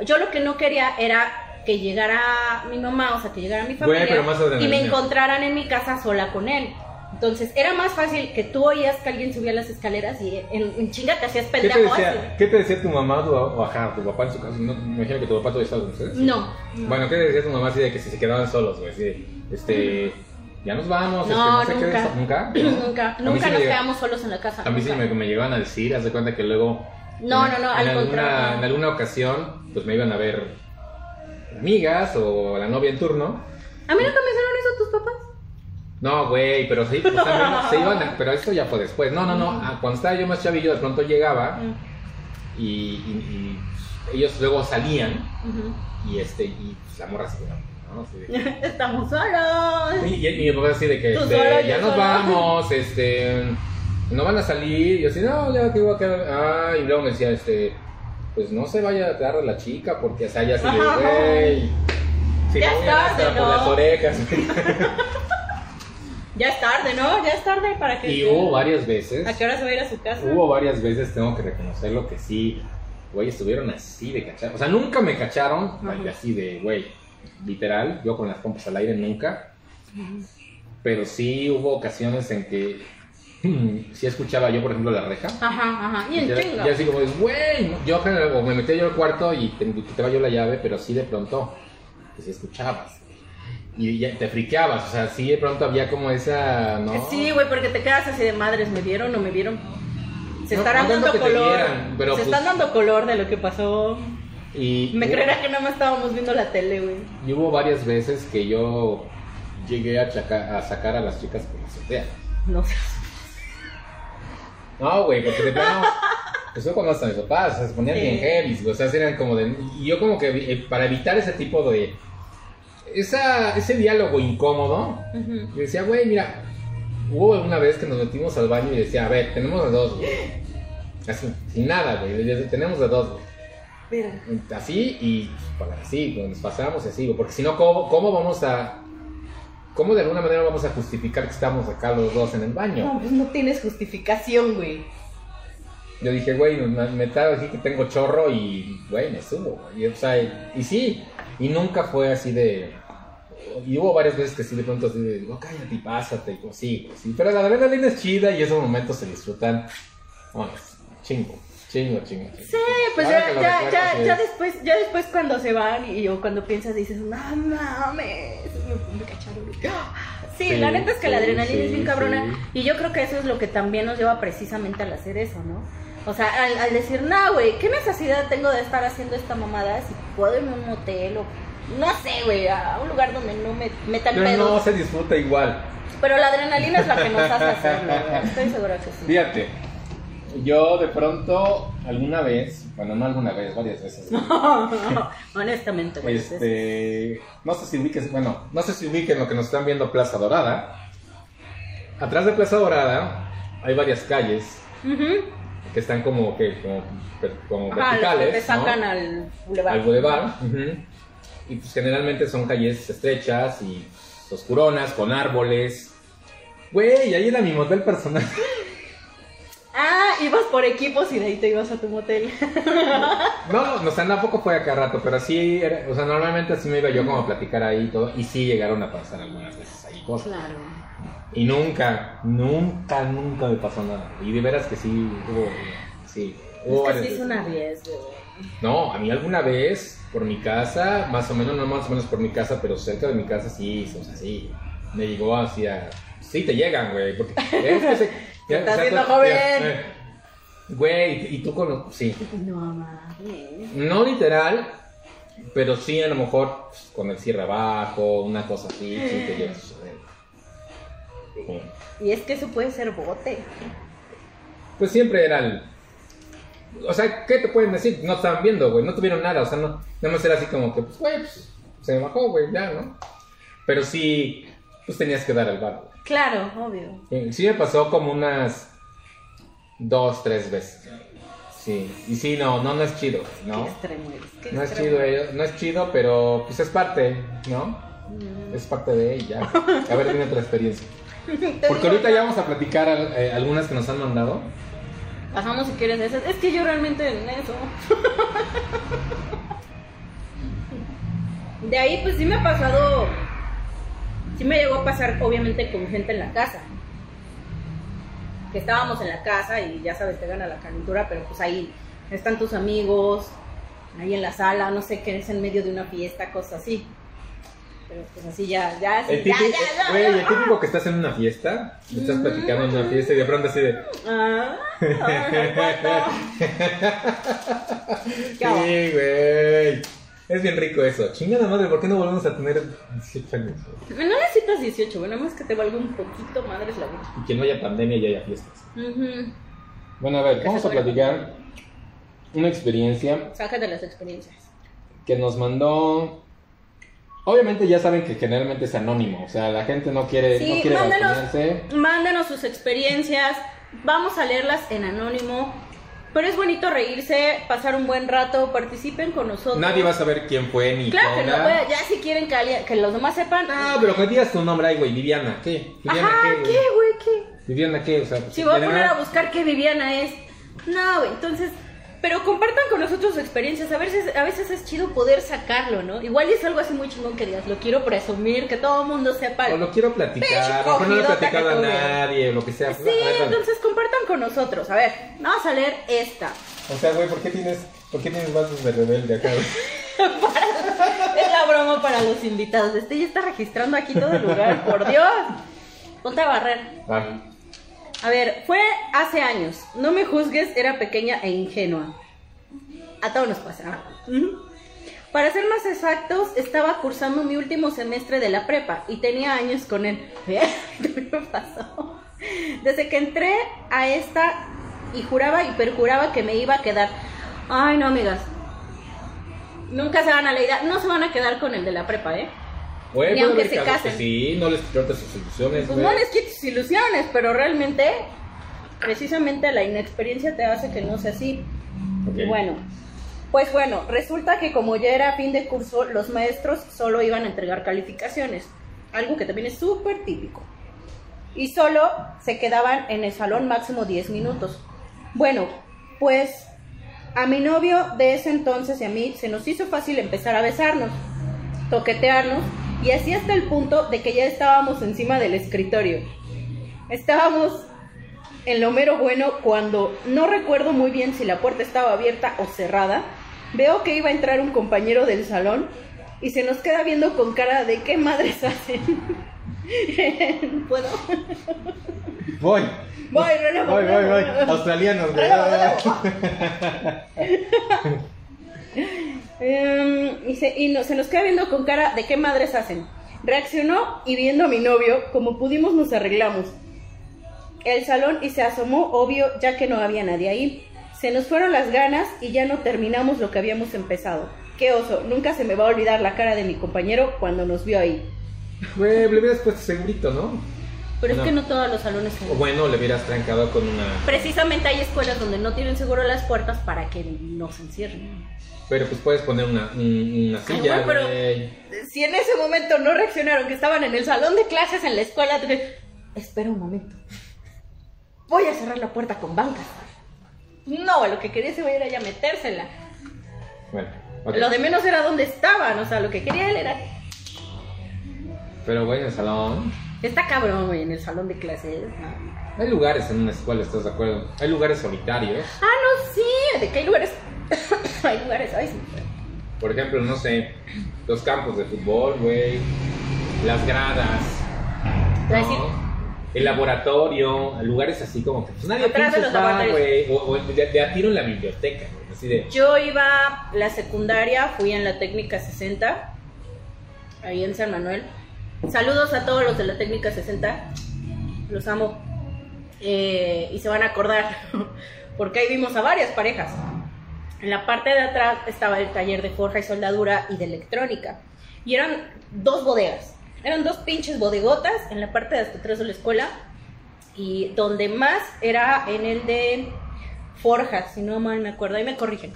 Yo lo que no quería era que llegara mi mamá, o sea, que llegara mi familia Güey, pero más y me encontraran en mi casa sola con él. Entonces, era más fácil que tú oías que alguien subía las escaleras y en, en chinga te hacías ¿Qué te, pendejo así. decía, ¿Qué te decía tu mamá o, o ajá, tu papá en su casa? No, me imagino que tu papá todavía estaba con ustedes. No. Bueno, ¿qué te decía tu mamá así de que si se quedaban solos, güey? Este, ya nos vamos, No, este, no sé nunca. qué. ¿Nunca? Nunca, [CLEARS THROAT] nunca sí nos quedamos solos en la casa. A mí sí nunca. me, me llegaban a decir, haz de cuenta que luego... No, en- no, no, en al alguna, contrario. En alguna ocasión, pues me iban a ver amigas o la novia en turno. ¿A mí nunca me hicieron eso tus papás? No, güey, pero sí, pues también se iban, a- pero esto ya fue después. No, no, no, ah, cuando estaba yo más chavillo, de pronto llegaba y, y- y ellos luego salían y este, y pues, la morra se ¿no? Así de- [LAUGHS] Estamos solos. Y, y, y mi papá así de que Tú este, solo, yo ya nos sola. vamos, este, no van a salir. Y yo así, no, ya que voy a quedar. Ah, y luego me decía, este, pues no se vaya a quedar la chica, porque o sea, [LAUGHS] ya de, Ajá. güey. Si Ya no, es tarde, hasta por ¿no? las orejas. [LAUGHS] Ya es tarde, ¿no? Ya es tarde para que... y hubo varias veces, ¿A qué hora se va a ir a su casa? hubo varias veces, tengo que reconocerlo, que sí, güey, estuvieron así de cachar. O sea, nunca me cacharon, Ajá. así de, güey, literal, yo con las pompas al aire nunca. Pero sí hubo ocasiones en que [CLEARS THROAT] sí escuchaba yo, por ejemplo, la reja. Ajá, ajá. Y en ya, ya así como, güey, no". yo me metía yo al cuarto y te quitaba yo la llave, pero sí de pronto, pues sí escuchabas. Y ya te friqueabas, o sea, sí de pronto había como esa, ¿no? Sí, güey, porque te quedas así de madres, ¿me vieron o me vieron? Se No, estarán dando color. vieran, pero se pues- están dando color de lo que pasó. Y, Me creerá que nada más estábamos viendo la tele, güey. y hubo varias veces que yo llegué a, chaca- a sacar a las chicas por la azotea. No sé. No, güey, porque de plano. [LAUGHS] Pues fue cuando hasta mis papás, o sea, se ponían Sí. bien heavy, o sea, eran como de. Y yo, como que eh, para evitar ese tipo de. Esa, ese diálogo incómodo, Ujú. yo decía, güey, mira, hubo una vez que nos metimos al baño y decía, a ver, tenemos de dos, güey. [GASPS] Así, sin nada, güey, tenemos de dos, güey. Mira. Así y para así, pues, nos pasamos y así, güey, porque si no, ¿cómo, ¿cómo vamos a. ¿Cómo de alguna manera vamos a justificar que estamos acá los dos en el baño? No, pues no tienes justificación, güey. Yo dije, güey, me, me aquí que tengo chorro y, güey, me subo. güey. Y, o sea, y, y sí, y nunca fue así de... Y hubo varias veces que sí, de pronto así de, digo, cállate y pásate. Y pues, sí, pues, sí. Pero la adrenalina es chida y esos momentos se disfrutan. Bueno, chingo, chingo, chingo. chingo. Sí, pues ya, ya, ya, ya es- después, ya después cuando se van y yo cuando piensas dices, no mames, me, me cacharon. Sí, Sí, la neta es que la sí, adrenalina es bien cabrona sí. y yo creo que eso es lo que también nos lleva precisamente al hacer eso, ¿no? O sea, al, al decir, no, güey, ¿qué necesidad tengo de estar haciendo esta mamada si puedo irme a un motel o no sé, güey, a un lugar donde no me metan Pero pedos? no se disfruta igual. Pero la adrenalina es la que nos hace hacerlo, güey. [LAUGHS] Estoy segura que sí. Fíjate, yo de pronto, alguna vez, bueno, no alguna vez, varias veces. [LAUGHS] Honestamente, güey. Este, no sé si ubiques, bueno, no sé si ubiquen lo que nos están viendo Plaza Dorada. Atrás de Plaza Dorada hay varias calles Ujú. Que están como que como, como Ajá, los que verticales, te sacan ¿no? al boulevard. al bulevar. Y pues generalmente son calles estrechas y oscuronas con árboles. Güey, ahí era mi motel personal. [LAUGHS] Ah, ibas por equipos y de ahí te ibas a tu motel. No, [LAUGHS] no, o sea, tampoco fue acá rato, pero sí, era- o sea, normalmente así me iba yo como a platicar ahí y todo, y sí llegaron a pasar algunas veces ahí cosas. Claro. Y nunca, nunca, nunca me pasó nada. Y de veras que sí, hubo, sí. hubo Es que sí es un arriesgo. No, a mí alguna vez, por mi casa, más o menos, no más o menos por mi casa, pero cerca de mi casa sí, o sea, sí. Me llegó así a... Sí, te llegan, güey, porque... [LAUGHS] Es que se, Te estás o sea, viendo tú- joven. eh, Güey, y tú con... Sí. No mames. No literal, pero sí a lo mejor pues, con el cierre abajo, una cosa así, sí te llega a suceder. Sí. Y es que eso puede ser bote. Pues siempre era el... O sea, ¿qué te pueden decir? No estaban viendo, güey, no tuvieron nada, o sea, no, nada más era así como que, pues, güey, pues, se bajó, güey, ya, ¿no? Pero sí, pues tenías que dar el bar. Claro, obvio. Sí me pasó como unas dos, tres veces. Sí, y sí, no, no, no es chido, ¿no? Qué extremo eres. qué No es chido, eh, no es chido, pero pues es parte, ¿no? Es parte de ella. A ver, tiene otra experiencia. [LAUGHS] Porque ahorita ya vamos a platicar eh, algunas que nos han mandado. Pasamos si quieres esas. Es que yo realmente en eso. [LAUGHS] De ahí, pues sí me ha pasado. Sí me llegó a pasar, obviamente, con gente en la casa. Que estábamos en la casa y ya sabes, te gana la calentura, pero pues ahí están tus amigos, ahí en la sala, no sé qué es en medio de una fiesta, cosas así. Pero pues así ya, ya, sí, El ya, típico, ya, ya, güey, ya. el típico que estás en una fiesta, estás platicando en una fiesta y de pronto así de. Ah. Sí, güey. Es bien rico eso. Chingada madre, ¿por qué no volvemos a tener 18 años? güey? No necesitas 18, bueno, más que te valga un poquito madres la vida. Y que no haya pandemia y haya fiestas. Bueno, a ver, vamos a platicar una experiencia Sácate las experiencias. que nos mandó. Obviamente ya saben que generalmente es anónimo, o sea, la gente no quiere, Sí, no quiere mándenos, mándenos sus experiencias. Vamos a leerlas en anónimo. Pero es bonito reírse, pasar un buen rato, participen con nosotros. Nadie va a saber quién fue ni Claro que no, ya si quieren que, alguien- que los demás sepan. No, pero que digas tu nombre ahí, güey, Viviana, ¿qué? Viviana, Ajá, ¿qué, ¿qué, güey? güey? ¿Qué? Viviana, ¿qué? O sea, pues, Si voy a poner nada- a buscar qué Viviana es. No, güey, entonces. Pero compartan con nosotros sus experiencias. A veces, a veces es chido poder sacarlo, ¿no? Igual es algo así muy chingón que digas, lo quiero presumir, que todo el mundo sepa. O lo quiero platicar, lo mejor no le he platicado a nadie, o lo que sea. Sí, A ver, dale. entonces compartan con nosotros. A ver, vamos a leer esta. O sea, güey, ¿por qué tienes, por qué tienes vasos de rebelde acá? [LAUGHS] Es la broma para los invitados. Este ya está registrando aquí todo el lugar, por Dios. Ponte a barrer. Ah, A ver, fue hace años. No me juzgues, era pequeña e ingenua. A todos nos pasa. Para ser más exactos, estaba cursando mi último semestre de la prepa y tenía años con él. [LAUGHS] ¿Qué me pasó? Desde que entré a esta y juraba y perjuraba que me iba a quedar. Ay, no, amigas. Nunca se van a la. No se van a quedar con el de la prepa, ¿eh? Güey, Ni aunque se que casen. sí, no les cortes sus ilusiones, Pues güey. no les quites ilusiones, pero realmente, precisamente la inexperiencia te hace que no sea así. Y bueno, pues bueno, resulta que como ya era fin de curso, los maestros solo iban a entregar calificaciones, algo que también es súper típico. Y solo se quedaban en el salón máximo 10 minutos. Bueno, pues a mi novio de ese entonces y a mí se nos hizo fácil empezar a besarnos, toquetearnos y así hasta el punto de que ya estábamos encima del escritorio. Estábamos en lo mero bueno cuando no recuerdo muy bien si la puerta estaba abierta o cerrada. Veo que iba a entrar un compañero del salón y se nos queda viendo con cara de qué madres hacen. [LAUGHS] ¿Puedo? Voy. Voy, relevo, Voy, voy, voy. Australianos, [LAUGHS] Em, y se, y no- se nos queda viendo con cara de qué madres hacen. Reaccionó y viendo a mi novio, como pudimos nos arreglamos. El salón y se asomó, obvio, ya que no había nadie ahí. Se nos fueron las ganas y ya no terminamos lo que habíamos empezado. Qué oso, nunca se me va a olvidar la cara de mi compañero cuando nos vio ahí. Güey, le hubieras segurito, ¿no? Pero No. es que no todos los salones. O bueno, le hubieras trancado con una... Precisamente hay escuelas donde no tienen seguro las puertas para que no se encierren. Pero pues puedes poner una, un- una Ay, silla, pero-. Si en ese momento no reaccionaron, que estaban en el salón de clases en la escuela, te- espera un momento. Voy a cerrar la puerta con bancas. No, lo que quería ese güey era ya metérsela. Bueno, ok. Lo de menos era dónde estaban, o sea, lo que quería él era... Pero, en el salón. Está cabrón, güey, en el salón de clases. no. Hay lugares en una escuela, ¿estás de acuerdo? Hay lugares solitarios. Ah, no, sí, de que hay lugares... [LAUGHS] hay lugares, ay, sí. Por ejemplo, no sé, los campos de fútbol, güey. Las gradas. ¿no? decir- El laboratorio, lugares así como que pues nadie Atrás de los güey. O, o de, de a tiro en la biblioteca, güey. Así de. Yo iba la secundaria, fui en la técnica 60, ahí en San Manuel. Saludos a todos los de la técnica 60, los amo. Eh, y se van a acordar, [LAUGHS] porque ahí vimos a varias parejas. En la parte de atrás estaba el taller de forja y soldadura y de electrónica. Y eran dos bodegas. Eran dos pinches bodegotas en la parte de hasta atrás de la escuela. Y donde más era en el de forjas, si no mal me acuerdo. Ahí me corrigen.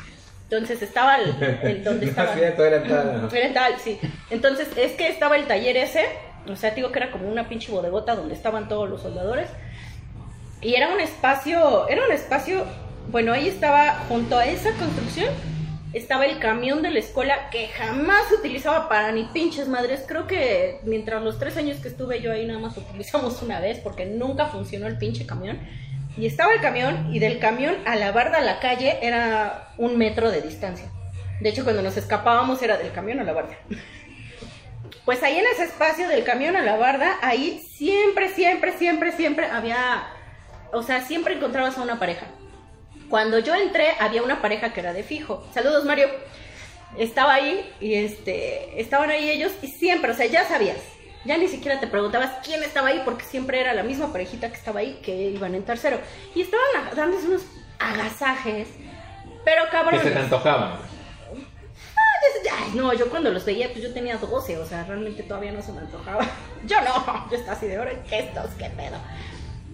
Entonces estaba el, el [LAUGHS] donde No, estaba. es cierto, era tal- Era tal, sí. Entonces, es que estaba el taller ese, o sea, te digo que era como una pinche bodegota donde estaban todos los soldadores. Y era un espacio, era un espacio, bueno, ahí estaba, junto a esa construcción, estaba el camión de la escuela que jamás se utilizaba para ni pinches madres. Creo que mientras los tres años que estuve yo ahí nada más utilizamos una vez porque nunca funcionó el pinche camión. Y estaba el camión y del camión a la barda a la calle era un metro de distancia. De hecho, cuando nos escapábamos era del camión a la barda. [LAUGHS] Pues ahí en ese espacio del camión a la barda, ahí siempre, siempre, siempre, siempre había, o sea, siempre encontrabas a una pareja. Cuando yo entré, había una pareja que era de fijo. Saludos, Mario. Estaba ahí y este, estaban ahí ellos y siempre, o sea, ya sabías. Ya ni siquiera te preguntabas quién estaba ahí porque siempre era la misma parejita que estaba ahí que iban en tercero. Y estaban dándose unos agasajes, pero Que cabrón. se te antojaban. Ay, no, yo cuando los veía, pues yo tenía 12, o sea, realmente todavía no se me antojaba. [LAUGHS] Yo no, yo estaba así de ahora, ¿qué estos? ¿Qué pedo?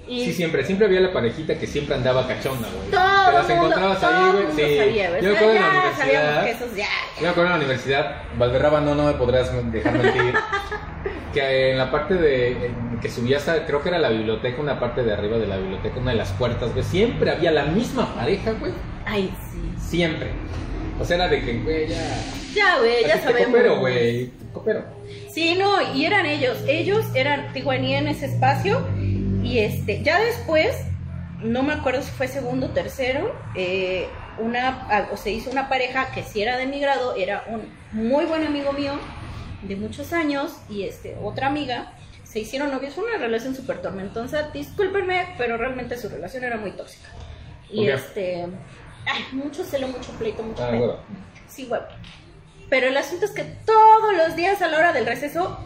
Y Sí, siempre, siempre había la parejita que siempre andaba cachonda, güey. todo Te las mundo, encontrabas todo ahí, güey. Sí. sabía, ¿ves? Yo me acuerdo en la universidad. que esos ya. Yo me acuerdo en la universidad, Valderrama no, no me podrás dejar mentir, [LAUGHS] que en la parte de, que subías a, creo que era la biblioteca, una parte de arriba de la biblioteca, una de las puertas, güey, siempre había la misma pareja, güey, Ay, sí. siempre. O sea, era de que, güey, ya... Ya, güey, ya sabemos. coopero, güey, coopero. Sí, no, y eran ellos. Ellos eran, digo, en ese espacio. Y este, ya después, no me acuerdo si fue segundo o tercero, eh, una, ah, o se hizo una pareja que sí era de mi grado, era un muy buen amigo mío de muchos años y este, otra amiga. Se hicieron novios, fue una relación súper tormentosa. Discúlpenme, pero realmente su relación era muy tóxica. Y este, ay, mucho celo, mucho pleito, mucho Ah. Sí, güey. Pero el asunto es que todos los días a la hora del receso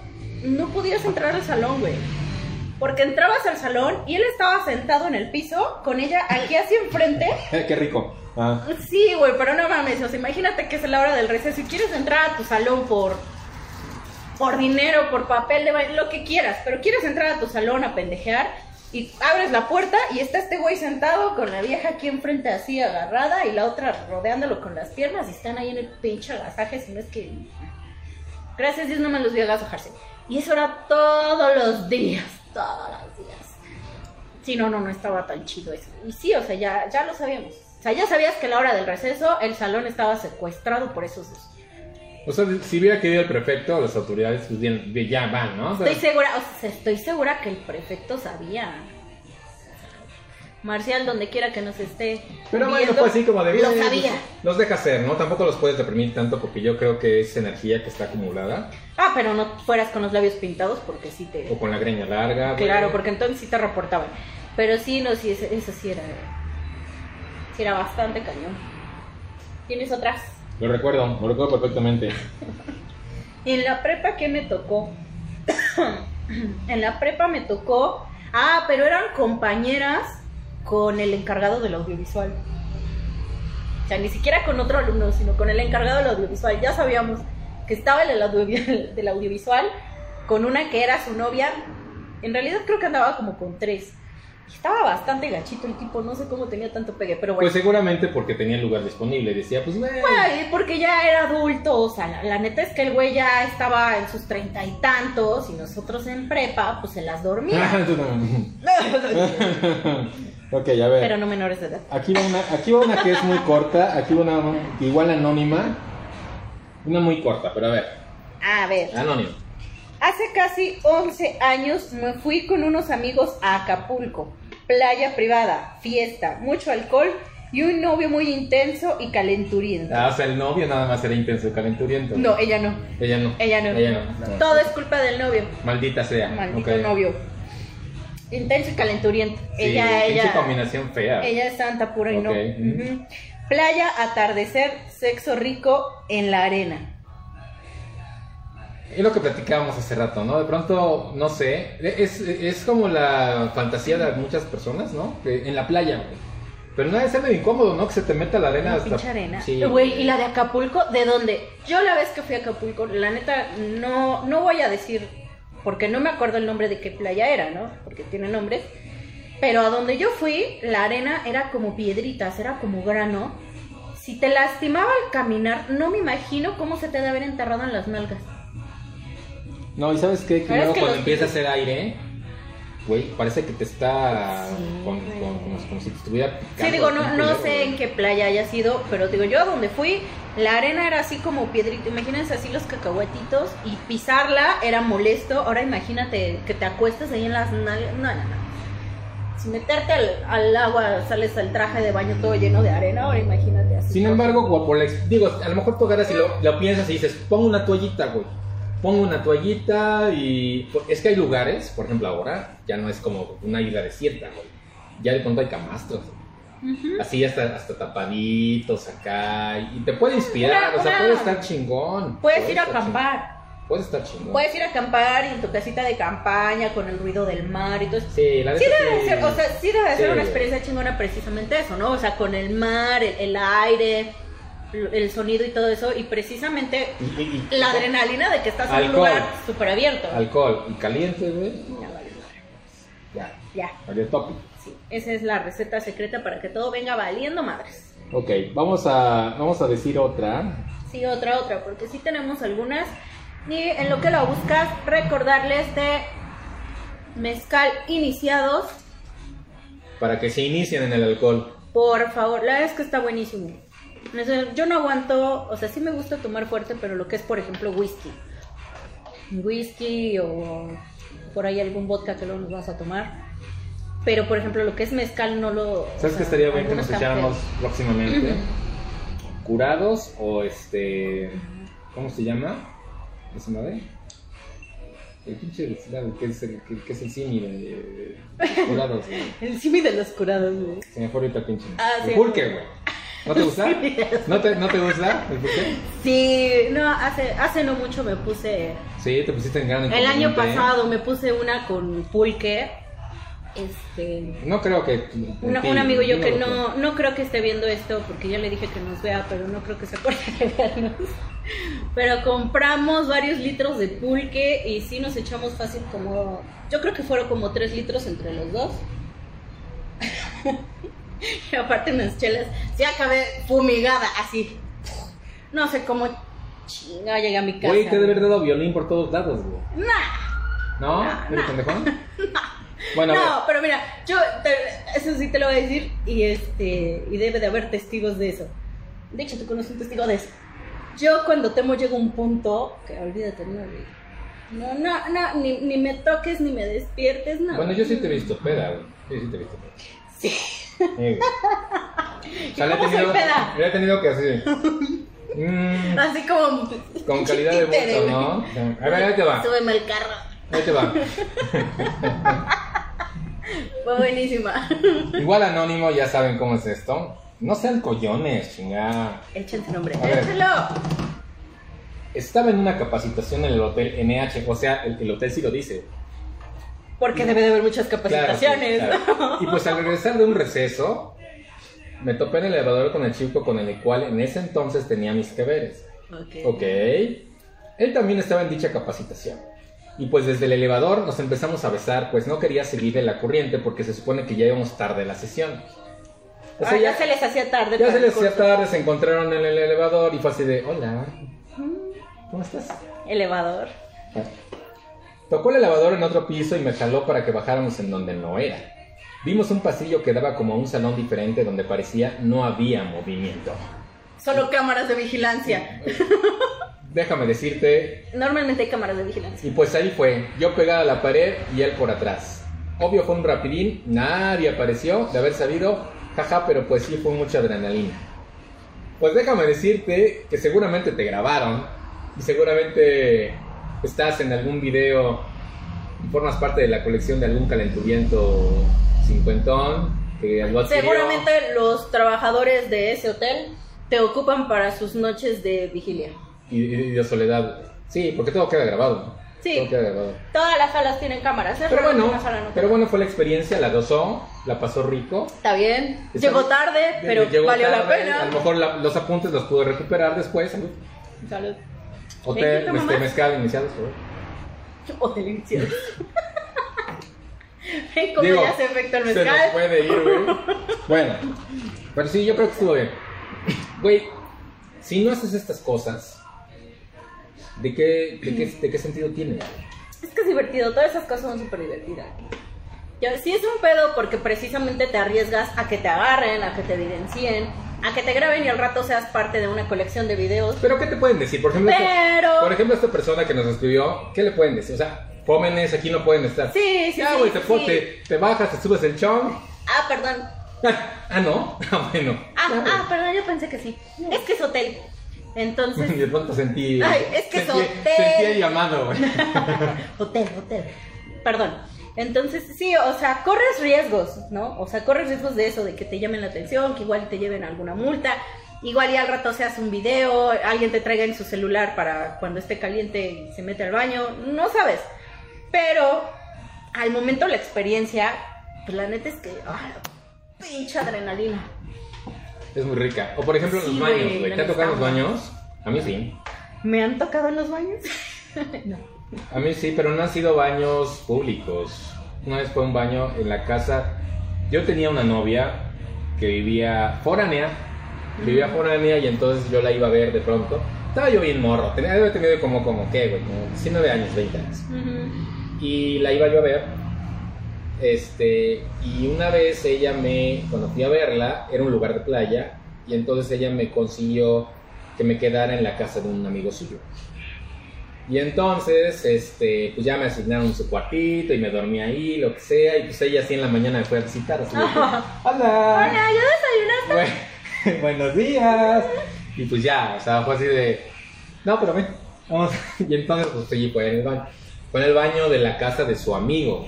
no podías entrar al salón, güey. Porque entrabas al salón y él estaba sentado en el piso con ella aquí así enfrente. [LAUGHS] Eh, qué rico. Ah. Sí, güey, pero no mames. O sea, imagínate que es la hora del receso y quieres entrar a tu salón por por dinero, por papel de lo que quieras, pero quieres entrar a tu salón a pendejear y abres la puerta y está este güey sentado con la vieja aquí enfrente así agarrada y la otra rodeándolo con las piernas y están ahí en el pinche agasaje, si no es que... Gracias a Dios no me los vi agasajarse. Y eso era todos los días, todos los días. Sí, no, no, no estaba tan chido eso. Y sí, o sea, ya, ya lo sabíamos. O sea, ya sabías que a la hora del receso el salón estaba secuestrado por esos dos. O sea, si hubiera querido el prefecto, las autoridades pues, ya van, ¿no? O sea, Estoy segura, o sea, estoy segura que el prefecto sabía. Marcial, donde quiera que nos esté. Pero bueno, viendo, fue así como de Lo "Bien, sabía. pues, Los deja hacer, ¿no? Tampoco los puedes deprimir tanto porque yo creo que es energía que está acumulada. Ah, pero no fueras con los labios pintados porque sí te. O con la greña larga. Claro, porque entonces sí te reportaban. Pero sí, no, sí, eso, eso sí era. Sí era bastante cañón. ¿Tienes otras? Lo recuerdo, lo recuerdo perfectamente. [LAUGHS] En la prepa, ¿qué me tocó? [COUGHS] en la prepa me tocó. Ah, pero eran compañeras con el encargado del audiovisual. O sea, ni siquiera con otro alumno, sino con el encargado del audiovisual. Ya sabíamos que estaba el audio- [LAUGHS] del audiovisual con una que era su novia. En realidad creo que andaba como con tres. Estaba bastante gachito el tipo, no sé cómo tenía tanto pegue, pero bueno. Pues seguramente porque tenía el lugar disponible. Decía, pues, güey. Porque ya era adulto, o sea, la, la neta es que el güey ya estaba en sus treinta y tantos y nosotros en prepa, pues se las dormía. [LAUGHS] [LAUGHS] Ok, a ver. pero no menores de edad. Aquí va, una, aquí va una que es muy corta, aquí va una igual anónima. Una muy corta, pero a ver, A ver, anónimo. hace casi 11 años me fui con unos amigos a Acapulco. Playa privada, fiesta, mucho alcohol y un novio muy intenso y calenturiento. Ah, o sea, el novio nada más era intenso y calenturiento. No, ella no. Ella no. Ella no. Ella no. Todo es culpa del novio. Maldita sea. Maldito Ok. novio. Intenso y calenturiento. Sí, ella, combinación fea. Ella es santa pura y no. Playa, atardecer, sexo rico en la arena. Es lo que platicábamos hace rato, ¿no? De pronto, no sé, es, es como la fantasía de muchas personas, ¿no? Que en la playa, güey. Pero no debe ser medio incómodo, ¿no? Que se te meta la arena La hasta... pinche arena. Sí. Güey, y la de Acapulco, ¿de dónde? Yo la vez que fui a Acapulco, la neta, no, no voy a decir, porque no me acuerdo el nombre de qué playa era, ¿no? Porque tiene nombre. Pero a donde yo fui, la arena era como piedritas, era como grano. Si te lastimaba al caminar, no me imagino cómo se te debe haber enterrado en las nalgas. No, y ¿sabes qué? Que luego cuando empieza a hacer aire, güey, parece que te está... Sí, con- como, como si te estuviera Sí, digo, no, no sé en qué playa haya sido, pero digo, yo a donde fui, la arena era así como piedrita. Imagínense así los cacahuetitos y pisarla era molesto. Ahora imagínate que te acuestas ahí en las nalgas. No, no, no. Si meterte al, agua sales al traje de baño todo lleno de arena, ahora imagínate así. Sin embargo, por, por la ex- digo, a lo mejor tú agarras y lo, piensas y dices, pongo una toallita, güey. Pongo una toallita y... Es que hay lugares, por ejemplo ahora, ya no es como una isla desierta, güey. Ya de pronto hay camastros. Ujú. Así hasta, hasta tapaditos acá. Y te puede inspirar, Una- o sea, una- puede estar chingón. Puedes ir a acampar. chingón. Puede estar chingón. Puedes ir a acampar y en tu casita de campaña con el ruido del mar y todo eso. Sí, la Sí debe sí. ser, o sea, sí debe ser Sí. una experiencia chingona precisamente eso, ¿no? O sea, con el mar, el, el aire, el, sonido y todo eso, y precisamente Y- y- y- la adrenalina de que estás en un lugar súper abierto. Alcohol y caliente, güey. Ya, vale, madre. Ya, Ya, valió topic. Esa es la receta secreta para que todo venga valiendo madres. Ok, vamos a, vamos a decir otra. Sí, otra, otra, porque sí tenemos algunas. Y en lo que la buscas, recordarles de mezcal iniciados. Para que se inicien en el alcohol. Por favor, la verdad es que está buenísimo. Yo no aguanto, o sea, sí me gusta tomar fuerte, pero lo que es, por ejemplo, whisky. Whisky o por ahí algún vodka que luego nos vas a tomar. Pero, por ejemplo, lo que es mezcal no lo... ¿Sabes qué estaría bien que nos echáramos próximamente? Curados o este. ¿Cómo se llama? ¿Esa madre? El pinche que es el, que, es el simi de, de curados, güey. [LAUGHS] El simi de los curados, güey. Se me fue ahorita el pinche. Ah, sí. pulque, güey. ¿No te [LAUGHS] gusta? ¿No te, ¿No te gusta el pulque? Sí, no, hace, hace no mucho me puse... Sí, te pusiste en gran El año pasado me puse una con pulque. Este... No creo que. Un amigo yo no que no, no creo que esté viendo esto porque ya le dije que nos vea, pero no creo que se acuerde de vernos. Pero compramos varios litros de pulque y sí nos echamos fácil como, yo creo que fueron como tres litros entre los dos. [LAUGHS] y aparte unas chelas, sí acabé fumigada así. No sé cómo chinga llegué a mi casa. Güey, te debe haber dado violín por todos lados, güey. Nah. ¿No? No, ¿Eres no. pendejón? [LAUGHS] Bueno. No, pero mira, yo te- eso sí te lo voy a decir y este y debe de haber testigos de eso. De hecho, tú conoces un testigo de eso. Yo cuando temo llego a un punto que olvídate, no, no, no, no, ni, ni me toques ni me despiertes, no. Bueno, yo sí te he visto peda, güey. Yo sí te he visto peda. Sí. Sí. O sea, le he ¿Cómo soy tenido, peda? le he tenido que así. [LAUGHS] mm, Así como con [LAUGHS] calidad de voto, ¿no? A ver, ahí te va. Súbeme al carro. Ahí te va. [LAUGHS] Fue buenísima. Igual anónimo, ya saben cómo es esto. No sean collones, chingada. Échense nombre. A ver. Échenlo. Estaba en una capacitación en el hotel NH, o sea, el, el hotel sí lo dice. Porque debe de haber muchas Claro, sí, capacitaciones. claro. Y pues al regresar de un receso, me topé en el elevador con el chico con el cual en ese entonces tenía mis que veres. Ok. Ok. Él también estaba en dicha capacitación. Y pues desde el elevador nos empezamos a besar, pues no quería seguir de la corriente porque se supone que ya íbamos tarde a la sesión. O sea, Ah, ya, se les hacía tarde. ya se les hacía tarde, se encontraron en el elevador y fue así de, hola, ¿cómo estás? Elevador. Tocó el elevador en otro piso y me jaló para que bajáramos en donde no era. Vimos un pasillo que daba como a un salón diferente donde parecía no había movimiento. Solo cámaras de vigilancia. Déjame decirte, Normalmente hay cámaras de vigilancia. y pues ahí fue, yo pegada a la pared y él por atrás. Obvio fue un rapidín, nadie apareció de haber salido, jaja, pero pues sí fue mucha adrenalina. Pues déjame decirte que seguramente te grabaron y seguramente estás en algún video y formas parte de la colección de algún calenturiento cincuentón que. Seguramente los trabajadores de ese hotel te ocupan para sus noches de vigilia. Y, y de soledad. Sí, porque todo queda grabado. Sí. Todo queda grabado. Todas las salas tienen cámaras. ¿eh? Pero bueno, no pero bueno fue la experiencia, la gozó, la pasó rico. Está bien. Llegó tarde, pero Llegó valió la pena. A lo mejor la- los apuntes los pudo recuperar después. Salud. Salud. Hotel, este, mamá. mezcal iniciados. [LAUGHS] Hotel iniciado. [LAUGHS] Ven cómo Digo, ya se el Se nos mezcal. puede ir, güey. [LAUGHS] bueno, pero sí, yo creo que estuvo bien. Güey, si no haces estas cosas, ¿de qué, de qué, de qué sentido tiene? Es que es divertido, todas esas cosas son súper divertidas. Ya, sí es un pedo porque precisamente te arriesgas a que te agarren, a que te evidencien, a que te graben y al rato seas parte de una colección de videos. Pero ¿qué te pueden decir? Por ejemplo, Pero- por ejemplo esta persona que nos escribió, ¿qué le pueden decir? O sea, jóvenes aquí no pueden estar. Sí, sí, Ya, sí, güey, te, sí. te, te bajas, te subes el chong. Ah, perdón. [LAUGHS] ah, ¿no? [LAUGHS] Ah, bueno. Ah, ah, perdón, yo pensé que sí. Es que es hotel. Entonces, [LAUGHS] Y de pronto sentí. Ay, es que sentí, hotel. sentí el llamado, güey. [LAUGHS] hotel, hotel. Perdón. Entonces, sí, o sea, corres riesgos, ¿no? O sea, corres riesgos de eso, de que te llamen la atención, que igual te lleven alguna multa, igual y al rato se hace un video, alguien te traiga en su celular para cuando esté caliente y se mete al baño, no sabes. Pero al momento la experiencia, pues la neta es que, ah, pinche adrenalina. Es muy rica. O por ejemplo, Sí, los baños, güey. ¿Te ha tocado los baños? A mí sí. ¿Me han tocado en los baños? [LAUGHS] no. A mí sí, pero no han sido baños públicos. Una vez fue un baño en la casa. Yo tenía una novia que vivía foránea. Vivía foránea y entonces yo la iba a ver de pronto. Estaba yo bien morro. Tenía, había tenido como, como, ¿qué, güey? Como 19 años, 20 años. Y la iba yo a ver. Este, y una vez ella me, cuando fui a verla, era un lugar de playa, y entonces ella me consiguió que me quedara en la casa de un amigo suyo. Y entonces, este, pues ya me asignaron su cuartito y me dormí ahí, lo que sea, y pues ella así en la mañana me fue a visitar, así de que, ¡Hola! Hola, ¿ya desayunaste? Bue- [LAUGHS] Buenos días. Y pues ya, o sea, fue así de. No, pero ven, vamos. [LAUGHS] Y entonces, pues sí, fue en el baño. Fue en el baño de la casa de su amigo.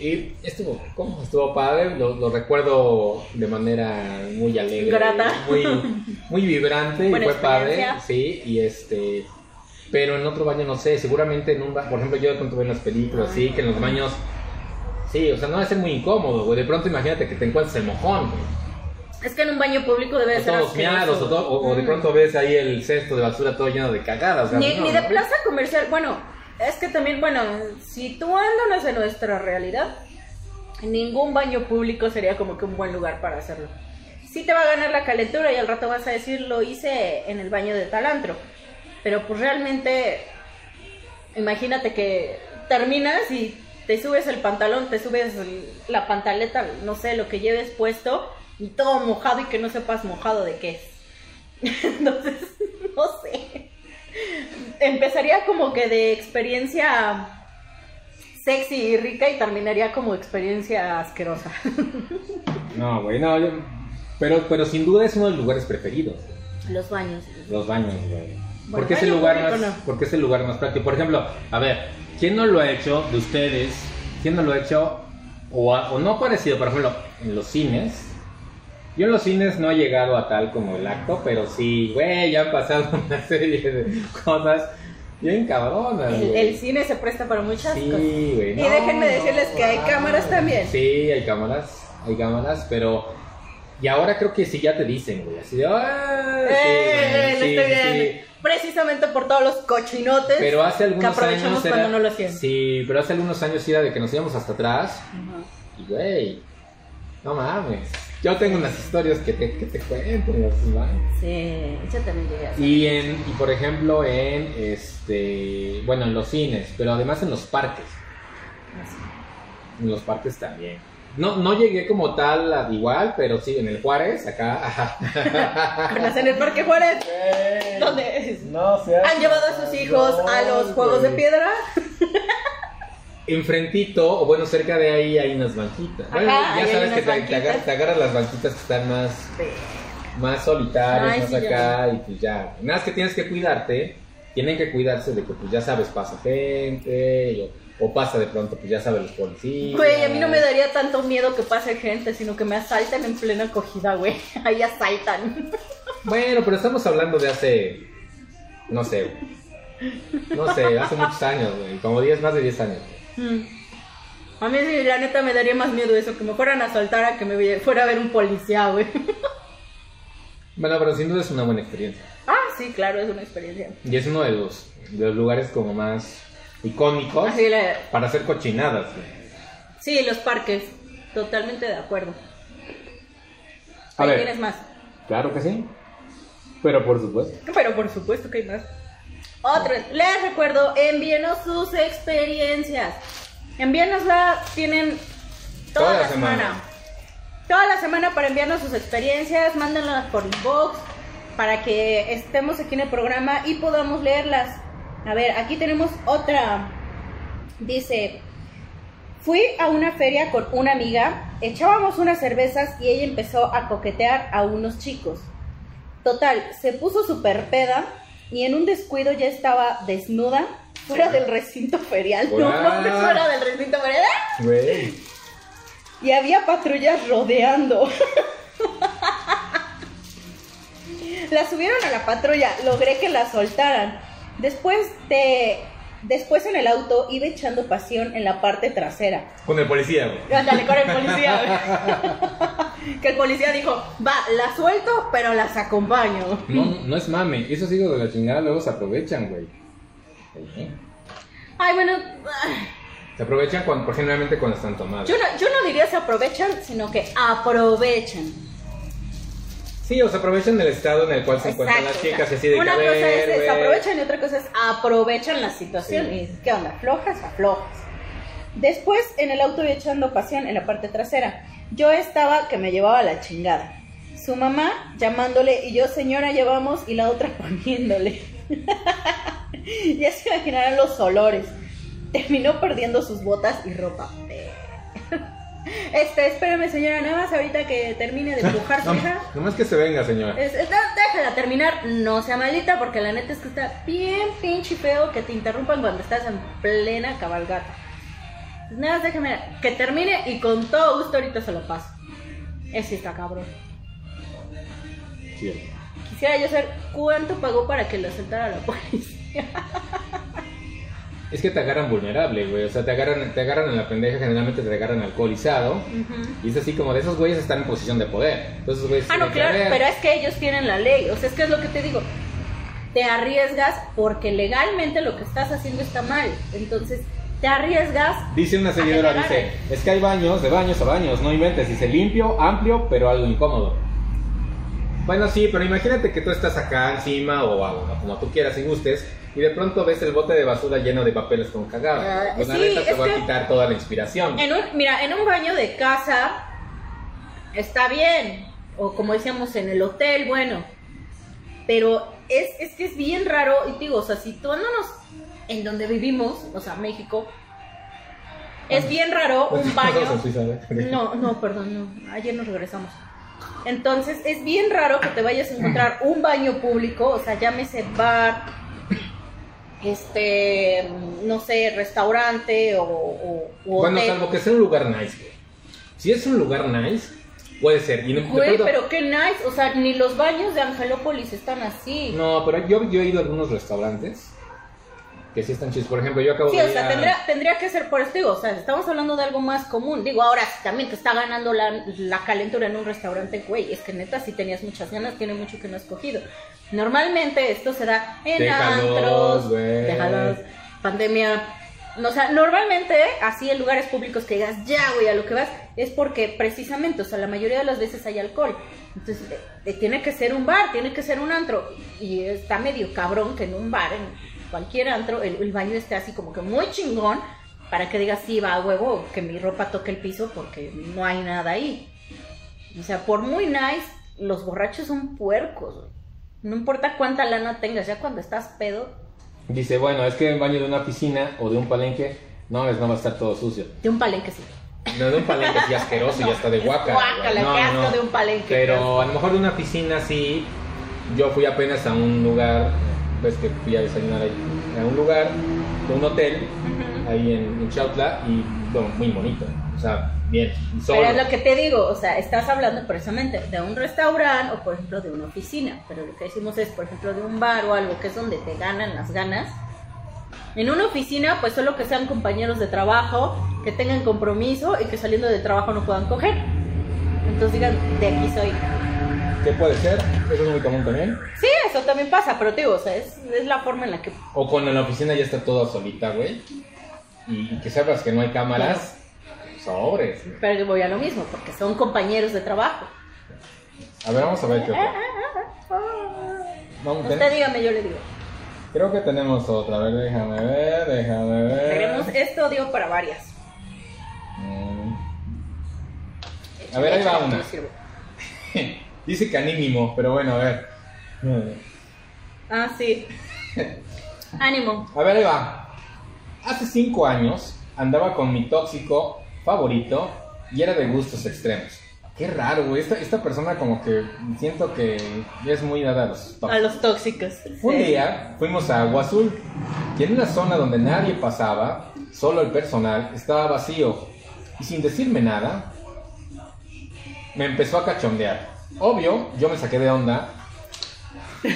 Y estuvo, ¿cómo? Estuvo padre, lo, lo recuerdo de manera muy alegre. Grata. Muy, muy vibrante y Buena fue padre, sí, y este. Pero en otro baño no sé, seguramente en un baño, por ejemplo, yo de pronto veo en las películas, sí, que en los baños. Sí, o sea, no va a ser muy incómodo, güey. De pronto imagínate que te encuentres el mojón, güey. Es que en un baño público debe ser todos miados, o, to- o- o de Mm. pronto ves ahí el cesto de basura todo lleno de cagadas. o sea, Ni, no, ni de ¿no? plaza comercial. Bueno, es que también, bueno, si tú andas en nuestra realidad, ningún baño público sería como que un buen lugar para hacerlo. Sí te va a ganar la calentura y al rato vas a decir, lo hice en el baño de tal antro. Pero pues realmente, imagínate que terminas y te subes el pantalón, te subes la pantaleta, no sé, lo que lleves puesto, y todo mojado y que no sepas mojado de qué es. [LAUGHS] Entonces, no sé. Empezaría como que de experiencia sexy y rica y terminaría como experiencia asquerosa. [LAUGHS] No, güey, no. yo- pero, pero sin duda es uno de los lugares preferidos. Los baños. Los baños, güey. Bueno, porque es el lugar más, no. porque es el lugar más práctico. Por ejemplo, a ver, ¿quién no lo ha hecho de ustedes? ¿Quién no lo ha hecho o, ha- o no parecido? Por ejemplo, en los cines. Yo en los cines no he llegado a tal como el acto, pero sí, güey, ya han pasado [LAUGHS] una serie de cosas bien cabronas. El, el cine se presta para muchas Sí, cosas. güey. Y déjenme decirles que hay cámaras también. Sí, hay cámaras, hay cámaras, pero... Y ahora creo que sí ya te dicen, güey, así de... "Ah, sí, Eh, sí, estoy sí". Precisamente por todos los cochinotes Pero hace que algunos aprovechamos años... era- cuando no lo hacían. Sí, pero hace algunos años era de que nos íbamos hasta atrás y, güey, no mames. Yo tengo unas historias que te, que te cuento. Sí, yo también llegué a. Y, en, y por ejemplo en, este, bueno, en los cines, pero además en los parques. En los parques también. No, no llegué como tal a igual, pero sí, en el Juárez, acá. [LAUGHS] En el Parque Juárez, donde No seas han llevado a sus hijos a los juegos de piedra. [LAUGHS] Enfrentito, o bueno, cerca de ahí hay unas banquitas. Bueno, Ajá, ya sabes que te, agarras las banquitas que están más, más solitarias, Ay, más sí, acá, y pues ya. Nada más que tienes que cuidarte, tienen que cuidarse de que pues ya sabes, pasa gente, o, o pasa de pronto, pues ya sabes los policías. Güey, a mí no me daría tanto miedo que pase gente, sino que me asalten en plena acogida, güey. [LAUGHS] Ahí asaltan. Bueno, pero estamos hablando de hace, no sé, no sé, hace muchos años, güey, como 10, más de 10 años. güey. Mm. A mí sí, la neta me daría más miedo eso, que me fueran a asaltar a que me fuera a ver un policía, güey. [LAUGHS] Bueno, pero sin duda es una buena experiencia. Ah, sí, claro, es una experiencia. Y es uno de los, de los lugares como más icónicos la- para hacer cochinadas, güey. Sí, los parques, totalmente de acuerdo. A ver. tienes más. Claro que sí. Pero por supuesto. Pero por supuesto que hay más. Otro, les recuerdo, envíenos sus experiencias. Envíanosla, tienen toda, Toda la la semana. semana. Toda la semana para enviarnos sus experiencias, mándenlas por inbox para que estemos aquí en el programa y podamos leerlas. A ver, aquí tenemos otra. Dice, fui a una feria con una amiga, echábamos unas cervezas y ella empezó a coquetear a unos chicos. Total, se puso súper peda y en un descuido ya estaba desnuda fuera del recinto ferial. [LAUGHS] No fuera del recinto ferial. Y había patrullas rodeando. la subieron a la patrulla, logré que la soltaran. Después de después en el auto iba echando pasión en la parte trasera. Con el policía, güey. Ándale con el policía. güey. [LAUGHS] que el policía dijo, "Va, la suelto, pero las acompaño." No, no es mame. Esos hijos de la chingada luego se aprovechan, güey. Ay, bueno, Se aprovechan cuando, por generalmente cuando están tomados. yo no, yo no diría se aprovechan, sino que aprovechan. Sí, o se aprovechan del estado en el cual se encuentran las chicas o sea, así de Una cosa ver, es, aprovechan y otra cosa es aprovechan la situación. Sí. Y ¿qué onda? ¿Flojas? Aflojas. Después en el auto iba echando pasión en la parte trasera. Yo estaba que me llevaba la chingada. Su mamá llamándole y yo, señora, llevamos y la otra [LAUGHS] poniéndole. [LAUGHS] ya se imaginarán los olores. Terminó perdiendo sus botas y ropa. Este, espérame, señora, nada más ahorita que termine de empujar su [LAUGHS] No, hija. nomás que se venga, señora. Es- es- déjala terminar, no sea malita, porque la neta es que está bien pinche feo que te interrumpan cuando estás en plena cabalgata. Pues Nada más déjame que termine y con todo gusto ahorita se lo paso. Ese está cabrón. Sí. Quisiera yo saber cuánto pagó para que lo soltara la policía. [LAUGHS] Es que te agarran vulnerable, güey. O sea, te agarran, te agarran en la pendeja, generalmente te agarran alcoholizado. Y es así como de esos güeyes están en posición de poder. Entonces, güeyes Ah, no, claro, pero es que ellos tienen la ley. O sea, es que es lo que te digo. Te arriesgas porque legalmente lo que estás haciendo está mal. Entonces, te arriesgas Dice una seguidora, dice, es que hay baños, de baños a baños, no inventes, dice limpio, amplio, pero algo incómodo. Bueno, sí, pero imagínate que tú estás acá encima o, como tú quieras y gustes, y de pronto ves el bote de basura lleno de papeles con cagada. Ah, Pues la sí, te va a quitar toda la inspiración. En un, mira, en un baño de casa está bien, o como decíamos en el hotel, bueno, pero es, es que es bien raro, y digo, o sea, situándonos en donde vivimos, o sea, México, es bien raro un baño. ¿eh? No, no, perdón, no, ayer nos regresamos. Entonces, es bien raro que te vayas a encontrar [LAUGHS] un baño público, o sea, llámese bar, este, no sé, restaurante o, o u Bueno, salvo que sea un lugar nice, güey. Si es un lugar nice, puede ser. Y no- Güey, pero qué nice, o sea, ni los baños de Angelópolis están así. No, pero yo, yo he ido a algunos restaurantes que sí están chidos. Por ejemplo, yo acabo Sí, de o ir sea, a- tendría, tendría que ser por esto, digo, o sea, estamos hablando de algo más común. Digo, ahora también te está ganando la, la calentura en un restaurante, güey, es que neta, si tenías muchas ganas, tiene mucho que no has cogido. Normalmente esto se da en Déjalos, antros, güey. déjalos, pandemia. O sea, normalmente, así en lugares públicos que digas, ya, güey, a lo que vas, es porque precisamente, o sea, la mayoría de las veces hay alcohol. Entonces, eh, eh, tiene que ser un bar, tiene que ser un antro. Y está medio cabrón que en un bar, en cualquier antro, el, el baño esté así como que muy chingón, para que digas, sí, va a huevo, que mi ropa toque el piso porque no hay nada ahí. O sea, por muy nice, los borrachos son puercos. güey. No importa cuánta lana tengas, ya cuando estás pedo, Dice, bueno, es que en baño de una piscina o de un palenque, no, es no va a estar todo sucio. de un palenque sí. No, de un palenque sí asqueroso y [LAUGHS] hasta de guaca. Guácala, qué asco de un palenque. Pero a lo mejor de una piscina sí. Yo fui apenas a un lugar, pues que fui a desayunar ahí, a un lugar, de un hotel, ahí en, en Chautla, y muy bonito. O sea, bien, solo. Pero es lo que te digo, o sea, estás hablando precisamente de un restaurante o, por ejemplo, de una oficina. Pero lo que decimos es, por ejemplo, de un bar o algo que es donde te ganan las ganas. En una oficina, pues solo que sean compañeros de trabajo, que tengan compromiso y que saliendo del trabajo no puedan coger. Entonces digan, de aquí soy. ¿Qué puede ser? Eso es muy común también. Sí, eso también pasa, pero te digo, o sea, es, es la forma en la que... O cuando en la oficina ya está todo solita, güey. Y, y que sepas que no hay cámaras. Sobres. Pero yo voy a lo mismo, porque son compañeros de trabajo. A ver, vamos a ver qué otra. Vamos, Usted ten- dígame, yo le digo. Creo que tenemos otra. A ver, déjame ver, déjame ver. Tenemos esto, digo, para varias. Mm. A ver, ahí va una. [LAUGHS] Dice que anímimo, pero bueno, a ver. Ah, sí. [LAUGHS] Ánimo. A ver, ahí va. Hace cinco años andaba con mi tóxico favorito y era de gustos extremos. Qué raro, güey. Esta, esta persona como que siento que es muy dada a los tóxicos. A los tóxicos. Un Sí. día fuimos a Agua Azul y en una zona donde nadie pasaba, solo el personal, estaba vacío. Y sin decirme nada, me empezó a cachondear. Obvio, yo me saqué de onda. [LAUGHS]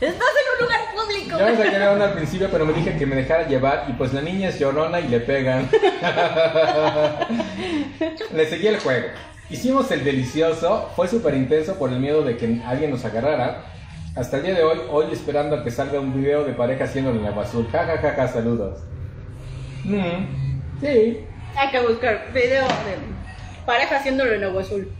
Estás en un lugar público. Yo me saqué de onda al principio, pero me dije que me dejara llevar y pues la niña es llorona y le pegan. [LAUGHS] le seguí el juego. Hicimos el delicioso, fue súper intenso por el miedo de que alguien nos agarrara. Hasta el día de hoy, hoy esperando a que salga un video de pareja haciéndolo en la azul. Ja, ja, ja, ja, saludos. Mm, sí. Hay que buscar video de pareja haciéndolo en agua azul.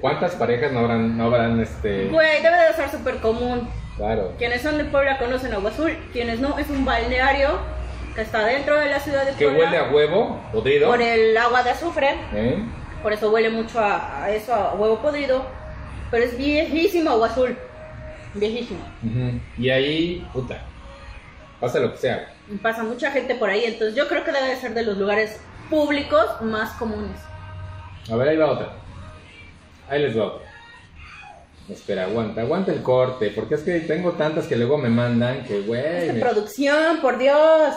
¿Cuántas parejas no habrán, no habrán este... Güey, debe de ser súper común. Claro. Quienes son de Puebla conocen agua azul. Quienes no, es un balneario que está dentro de la ciudad de Que Puebla. huele a huevo, podrido. Por el agua de azufre. ¿Eh? Por eso huele mucho a, a eso, a huevo podrido. Pero es viejísimo agua azul. Viejísimo. Y ahí, puta, pasa lo que sea. Pasa mucha gente por ahí. Entonces yo creo que debe de ser de los lugares públicos más comunes. A ver, ahí va otra. Ahí les va otra. Espera, aguanta, aguanta el corte, porque es que tengo tantas que luego me mandan que, güey. Me- producción, por Dios.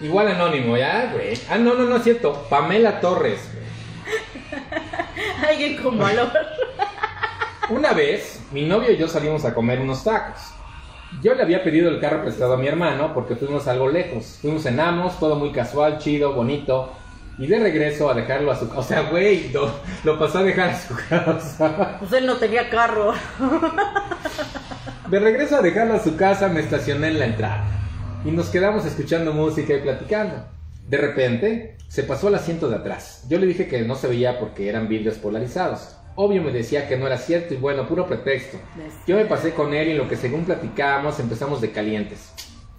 Igual anónimo, ya, güey. Ah, no, no, no es cierto. Pamela Torres. [LAUGHS] Alguien con valor. Una vez, mi novio y yo salimos a comer unos tacos. Yo le había pedido el carro prestado a mi hermano porque fuimos algo lejos. Fuimos, cenamos, todo muy casual, chido, bonito. Y de regreso a dejarlo a su casa. O sea, güey, lo, lo pasó a dejar a su casa. Pues él no tenía carro. De regreso a dejarlo a su casa, me estacioné en la entrada. Y nos quedamos escuchando música y platicando. De repente, se pasó al asiento de atrás. Yo le dije que no se veía porque eran vidrios polarizados. Obvio me decía que no era cierto y bueno, puro pretexto. Yo me pasé con él y lo que según platicábamos empezamos de calientes.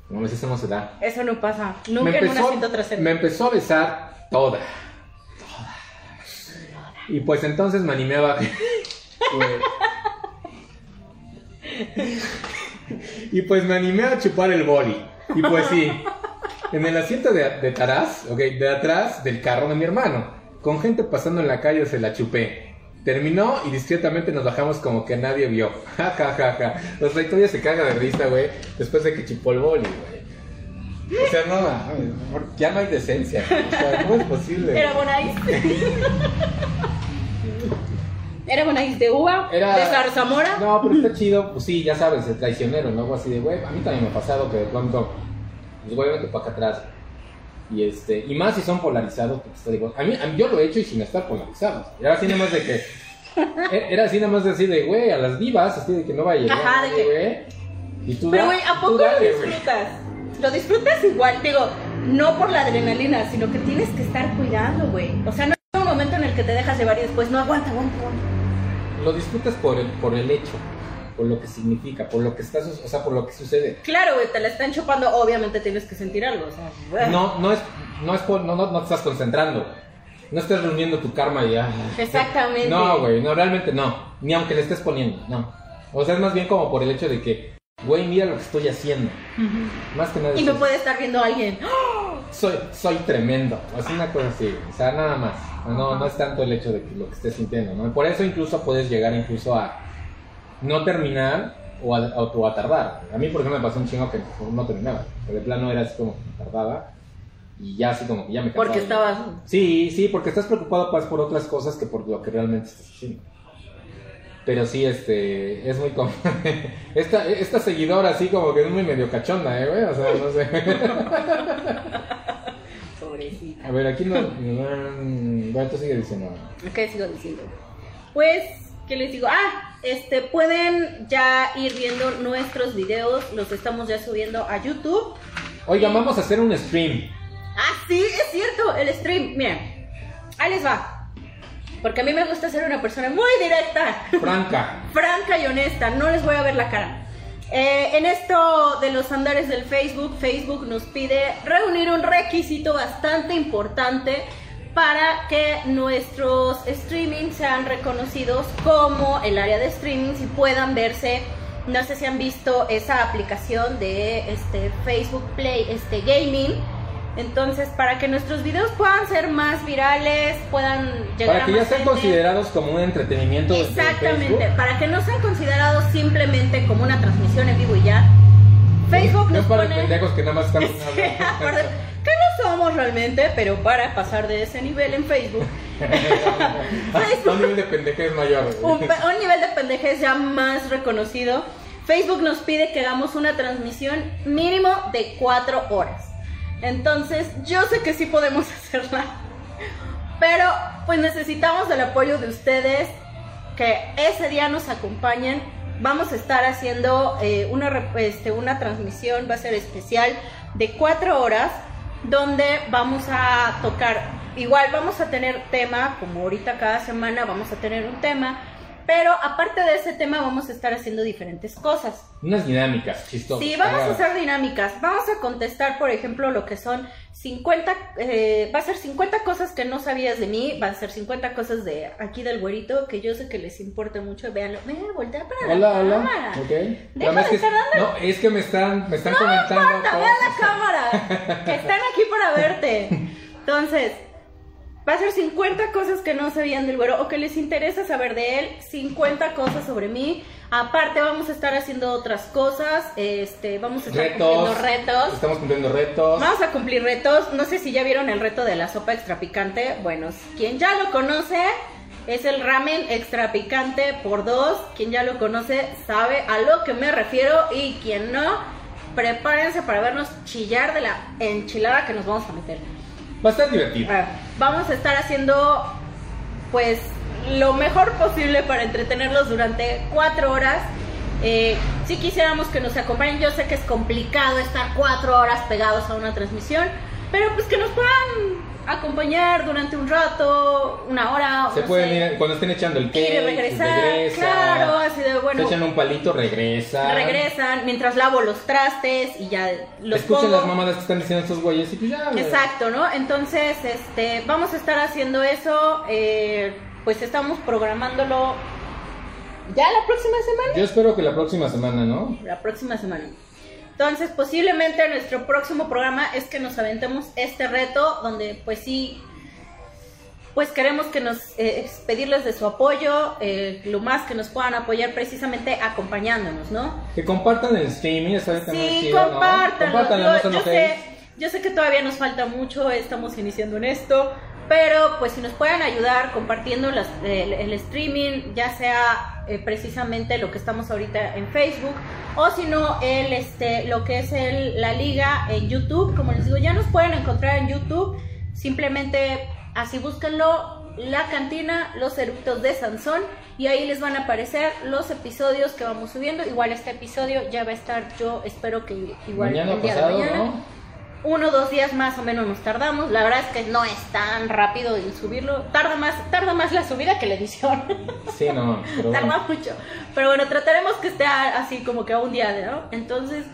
No eso no se da. Eso no pasa. Nunca me, en un empezó, asiento trasero. me empezó a besar toda. Toda. Y pues entonces me animé a y pues me animé a chupar el boli. Y pues sí, en el asiento de, de atrás, ok, de atrás del carro de mi hermano, con gente pasando en la calle se la chupé. Terminó y discretamente nos bajamos como que nadie vio. [LAUGHS] Ja, ja, ja, ja. O sea, se caga de risa, güey, después de que chupó el boli, güey. O sea, no, mames, ya no hay decencia. O sea, ¿cómo es posible? Era Bonais. Era Bonais de uva, Era- de zarzamora. No, pero está chido, pues sí, ya sabes, el traicionero, ¿no? Algo así de, güey, a mí también me ha pasado que de pronto, pues güey, vete para acá atrás. Y este, y más si son polarizados, digo, a mí, a mí- yo lo he hecho y sin estar polarizados. Era así nada más de que, e- era así nada más de así de, güey, a las divas, así de que no vaya a llegar Ajá, de que- güey. Y tú Pero güey, ¿a poco lo disfrutas? Lo disfrutas igual, digo, no por la adrenalina, sino que tienes que estar cuidando, güey. O sea, no es un momento en el que te dejas llevar y después no aguanta, aguanta, aguanta. Lo disfrutas por el, por el hecho. por lo que significa, por lo que está, su- o sea, por lo que sucede. Claro, güey, te la están chupando, obviamente tienes que sentir algo, o sea, güey. No, no es, no es por- no, no, no te estás concentrando. No estás reuniendo tu karma ya. Exactamente. No, güey, no, realmente no. Ni aunque le estés poniendo, no. O sea, es más bien como por el hecho de que, güey, mira lo que estoy haciendo. Más que nada. Y es me puede estar viendo alguien. soy, soy tremendo. Así una cosa así. O sea, nada más. No, no es tanto el hecho de que lo que estés sintiendo, ¿no? Por eso incluso puedes llegar incluso a no terminar o a, o a tardar. A mí, por ejemplo, me pasó un chingo que no terminaba. De plano era así como que tardaba y ya así como que ya me cansaba. Porque estabas. Sí, sí, porque estás preocupado pues por otras cosas que por lo que realmente estás haciendo. Pero sí, este, es muy común. [LAUGHS] Esta, esta seguidora así como que es muy medio cachonda, ¿eh, güey? O sea, no sé. [LAUGHS] Pobrecita. A ver, aquí no... Bueno, tú sigue diciendo. ¿Qué sigo diciendo? Pues, ¿qué les digo? Ah, este, pueden ya ir viendo nuestros videos, los estamos ya subiendo a YouTube. Oigan, vamos a hacer un stream. Ah, sí, es cierto, el stream. Miren, ahí les va. Porque a mí me gusta ser una persona muy directa, Franca. [LAUGHS] franca y honesta. No les voy a ver la cara. Eh, en esto de los andares del Facebook, Facebook nos pide reunir un requisito bastante importante para que nuestros streamings sean reconocidos como el área de streamings y puedan verse. No sé si han visto esa aplicación de este Facebook Play, este gaming. Entonces, para que nuestros videos puedan ser más virales, puedan llegar Para que a ya sean considerados como un entretenimiento Exactamente, Facebook. para que no sean considerados simplemente como una transmisión en vivo y ya. Facebook No nos para pone pendejos que nada más están [LAUGHS] Aparte, que no somos realmente, pero para pasar de ese nivel en Facebook, [LAUGHS] Un nivel de pendejez mayor. un nivel de pendejez ya más reconocido, Facebook nos pide que hagamos una transmisión mínimo de cuatro horas. Entonces, yo sé que sí podemos [LAUGHS] hacerla, pero pues necesitamos el apoyo de ustedes, que ese día nos acompañen. Vamos a estar haciendo eh, una, este, una transmisión, va a ser especial, de cuatro horas, donde vamos a tocar, igual vamos a tener tema, como ahorita cada semana vamos a tener un tema, pero aparte de ese tema vamos a estar haciendo diferentes cosas. Unas dinámicas chistosas. Sí, vamos a hacer dinámicas. Vamos a contestar, por ejemplo, lo que son 50, eh, va a ser 50 cosas que no sabías de mí, va a ser 50 cosas de aquí del güerito que yo sé que les importa mucho. Véanlo, ven, voltea para Hola, la hola. cámara. Ok. Deja Nada más de que- estar dando- No, es que me están, me están No comentando. importa, vean la cámara, que están aquí para verte. [LAUGHS] Entonces, va a ser 50 cosas que no sabían del güero o que les interesa saber de él, 50 cosas sobre mí. Aparte vamos a estar haciendo otras cosas, este, vamos a estar Retos. cumpliendo retos. Estamos cumpliendo retos. Vamos a cumplir retos. No sé si ya vieron el reto de la sopa extra picante. Bueno, quien ya lo conoce es el ramen extra picante por dos. Quien ya lo conoce sabe a lo que me refiero y quien no, prepárense para vernos chillar de la enchilada que nos vamos a meter. Va a estar divertido. Vamos a estar haciendo pues lo mejor posible para entretenerlos durante cuatro horas. Eh, si quisiéramos que nos acompañen, yo sé que es complicado estar cuatro horas pegados a una transmisión, pero pues que nos puedan acompañar durante un rato, una hora. Se no pueden sé, ir cuando estén echando el y regresar. regresa. Claro, así de bueno. Se echan un palito, regresa. Regresan mientras lavo los trastes y ya los Escuchen pongo. las mamadas que están diciendo estos güeyes y pues ya. Exacto, ¿no? Entonces, este, vamos a estar haciendo eso. eh, pues estamos programándolo ya la próxima semana. Yo espero que la próxima semana, ¿no? La próxima semana. Entonces, posiblemente nuestro próximo programa es que nos aventemos este reto, donde pues sí, pues queremos que nos eh, es pedirles de su apoyo, eh, lo más que nos puedan apoyar precisamente acompañándonos, ¿no? Que compartan el streaming, eso también es Sí, chido, ¿no? Yo- sé, yo sé que todavía nos falta mucho, estamos iniciando en esto, pero pues si nos pueden ayudar compartiendo las- el, el streaming, ya sea eh, precisamente lo que estamos ahorita en Facebook, o si no, el, este, lo que es el- la liga en YouTube, como les digo, ya nos pueden encontrar en YouTube, simplemente así búsquenlo, la cantina, los eructos de Sansón, y ahí les van a aparecer los episodios que vamos subiendo. Igual este episodio ya va a estar, yo espero que igual Mañana el día pasado, de mañana. ¿no? Uno o dos días más o menos nos tardamos. La verdad es que no es tan rápido el subirlo. Tarda más, tarda más la subida que la edición. Sí, no, pero [LAUGHS] tarda bueno. mucho. Pero bueno, trataremos que esté así como que a un día, ¿no? Entonces,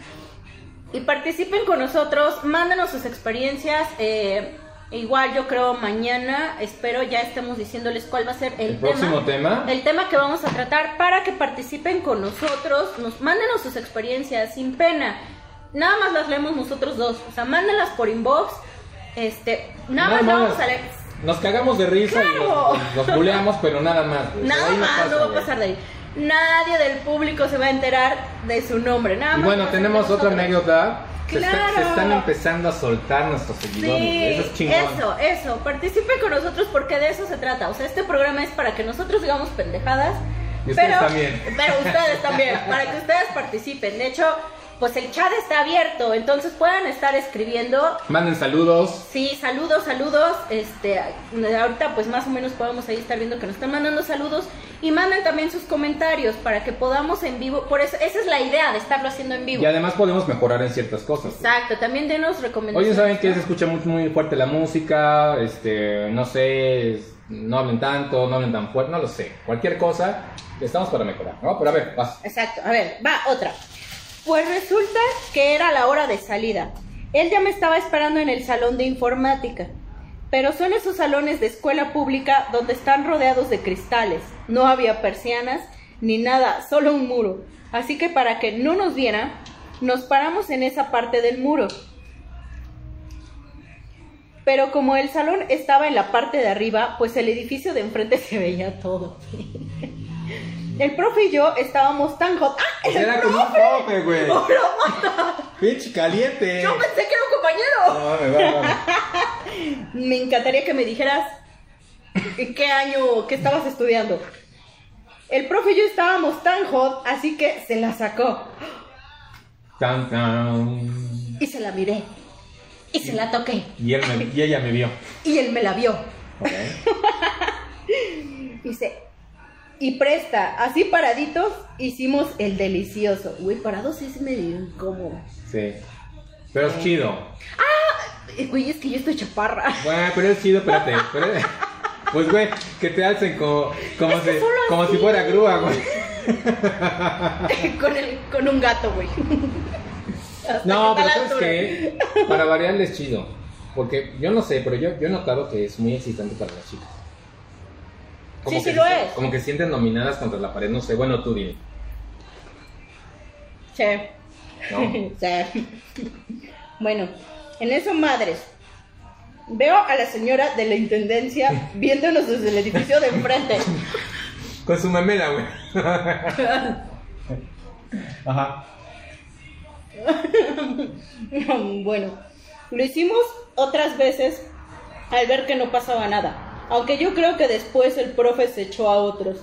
y participen con nosotros, mándenos sus experiencias. eh, igual yo creo mañana, espero ya estemos diciéndoles cuál va a ser el, El próximo tema. el tema que vamos a tratar para que participen con nosotros, nos mándenos sus experiencias sin pena. Nada más las leemos nosotros dos, o sea, mándenlas por inbox. Este, nada, más vamos a leer. Nos cagamos de risa y Claro. los, los buleamos, pero nada más. Nada más, pasa, no va a pasar de ahí. Nadie del público se va a enterar de su nombre, nada Y más. bueno, tenemos otra nosotros. anécdota. Se, está- Claro. se están empezando a soltar nuestros seguidores. Sí, eso es chingón. eso, eso. Participen con nosotros porque de eso se trata. O sea, este programa es para que nosotros digamos pendejadas. Y ustedes pero, también. Pero ustedes también, para que ustedes participen. De hecho, pues el chat está abierto, entonces puedan estar escribiendo. Manden saludos. Sí, saludos, saludos. Este, ahorita pues más o menos podemos ahí estar viendo que nos están mandando saludos y manden también sus comentarios para que podamos en vivo. Por eso, esa es la idea de estarlo haciendo en vivo. Y además podemos mejorar en ciertas cosas. Exacto, también denos recomendaciones. Oye, ¿saben que se escucha muy, muy fuerte la música? Este, no sé, no hablen tanto, no hablen tan fuerte, no lo sé. Cualquier cosa, estamos para mejorar, ¿no? Pero a ver, vas. Exacto, a ver, va otra. Pues resulta que era la hora de salida. Él ya me estaba esperando en el salón de informática. Pero son esos salones de escuela pública donde están rodeados de cristales. No había persianas ni nada, solo un muro. Así que para que no nos viera, nos paramos en esa parte del muro. Pero como el salón estaba en la parte de arriba, pues el edificio de enfrente [LAUGHS] se veía todo. El profe y yo estábamos tan hot. ¡Ah! O sea, ¡El era como un profe! güey. ¡Oh, lo mata! Pinche caliente. Yo pensé que era un compañero. No, me va, va. [LAUGHS] Me encantaría que me dijeras qué año, qué estabas estudiando. El profe y yo estábamos tan hot, así que se la sacó. Tan, tan. Y se la miré. Y se la toqué. Y, él me- y ella me vio. Y él me la vio. Ok. [LAUGHS] Dice, y presta, así paraditos hicimos el delicioso. Güey, parados sí es medio incómodo. Sí. Pero es chido. Eh, Güey, es que yo estoy chaparra. Bueno, pero es chido, espérate. pero- Pues, güey, que te alcen como, como, Es que si, como si fuera grúa, güey. con, el, con un gato, güey. Hasta No, que pero ¿sabes qué? Para variarle es chido. Porque yo no sé, pero yo, yo he notado que es muy excitante para las chicas. Sí, sí que lo es. Como que sienten dominadas contra la pared, no sé. Bueno, tú dime. Sí. ¿no? [LAUGHS] Sí. Bueno, en eso, madres. Veo a la señora de la intendencia viéndonos desde el edificio de enfrente. [LAUGHS] Con su memela, güey. [LAUGHS] Ajá. bueno, lo hicimos otras veces al ver que no pasaba nada. Aunque yo creo que después el profe se echó a otros.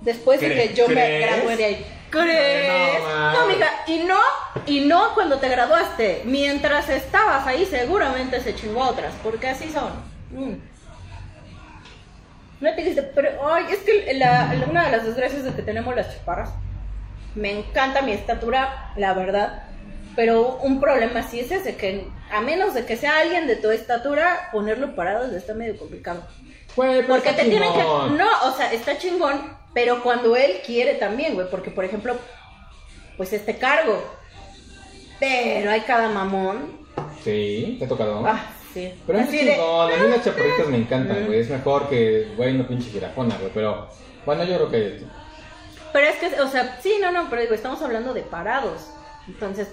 Después de ¿Cre- que yo me crees? gradué de ahí. ¿Crees? No. No, amiga, y no, y no cuando te graduaste. Mientras estabas ahí, seguramente se chingó a otras, porque así son. Mm. No te dijiste, pero, ay, es que la- la- una de las desgracias de que tenemos las chaparras, me encanta mi estatura, la verdad, pero un problema sí es ese, que a menos de que sea alguien de tu estatura, ponerlo parado está medio complicado. Güey, pero Porque te tienen que... chingón. No, o sea, está chingón, pero cuando él quiere también, güey, porque por ejemplo, pues este cargo, pero hay cada mamón. Sí, te ha tocado. Ah, sí. Pero es Así de- chingón, a mí las chaparritas me encantan, güey. Es mejor que, güey, una pinche jirafona, güey. Pero, bueno, yo creo que. Pero es que, o sea, sí, no, no, pero digo, estamos hablando de parados. Entonces,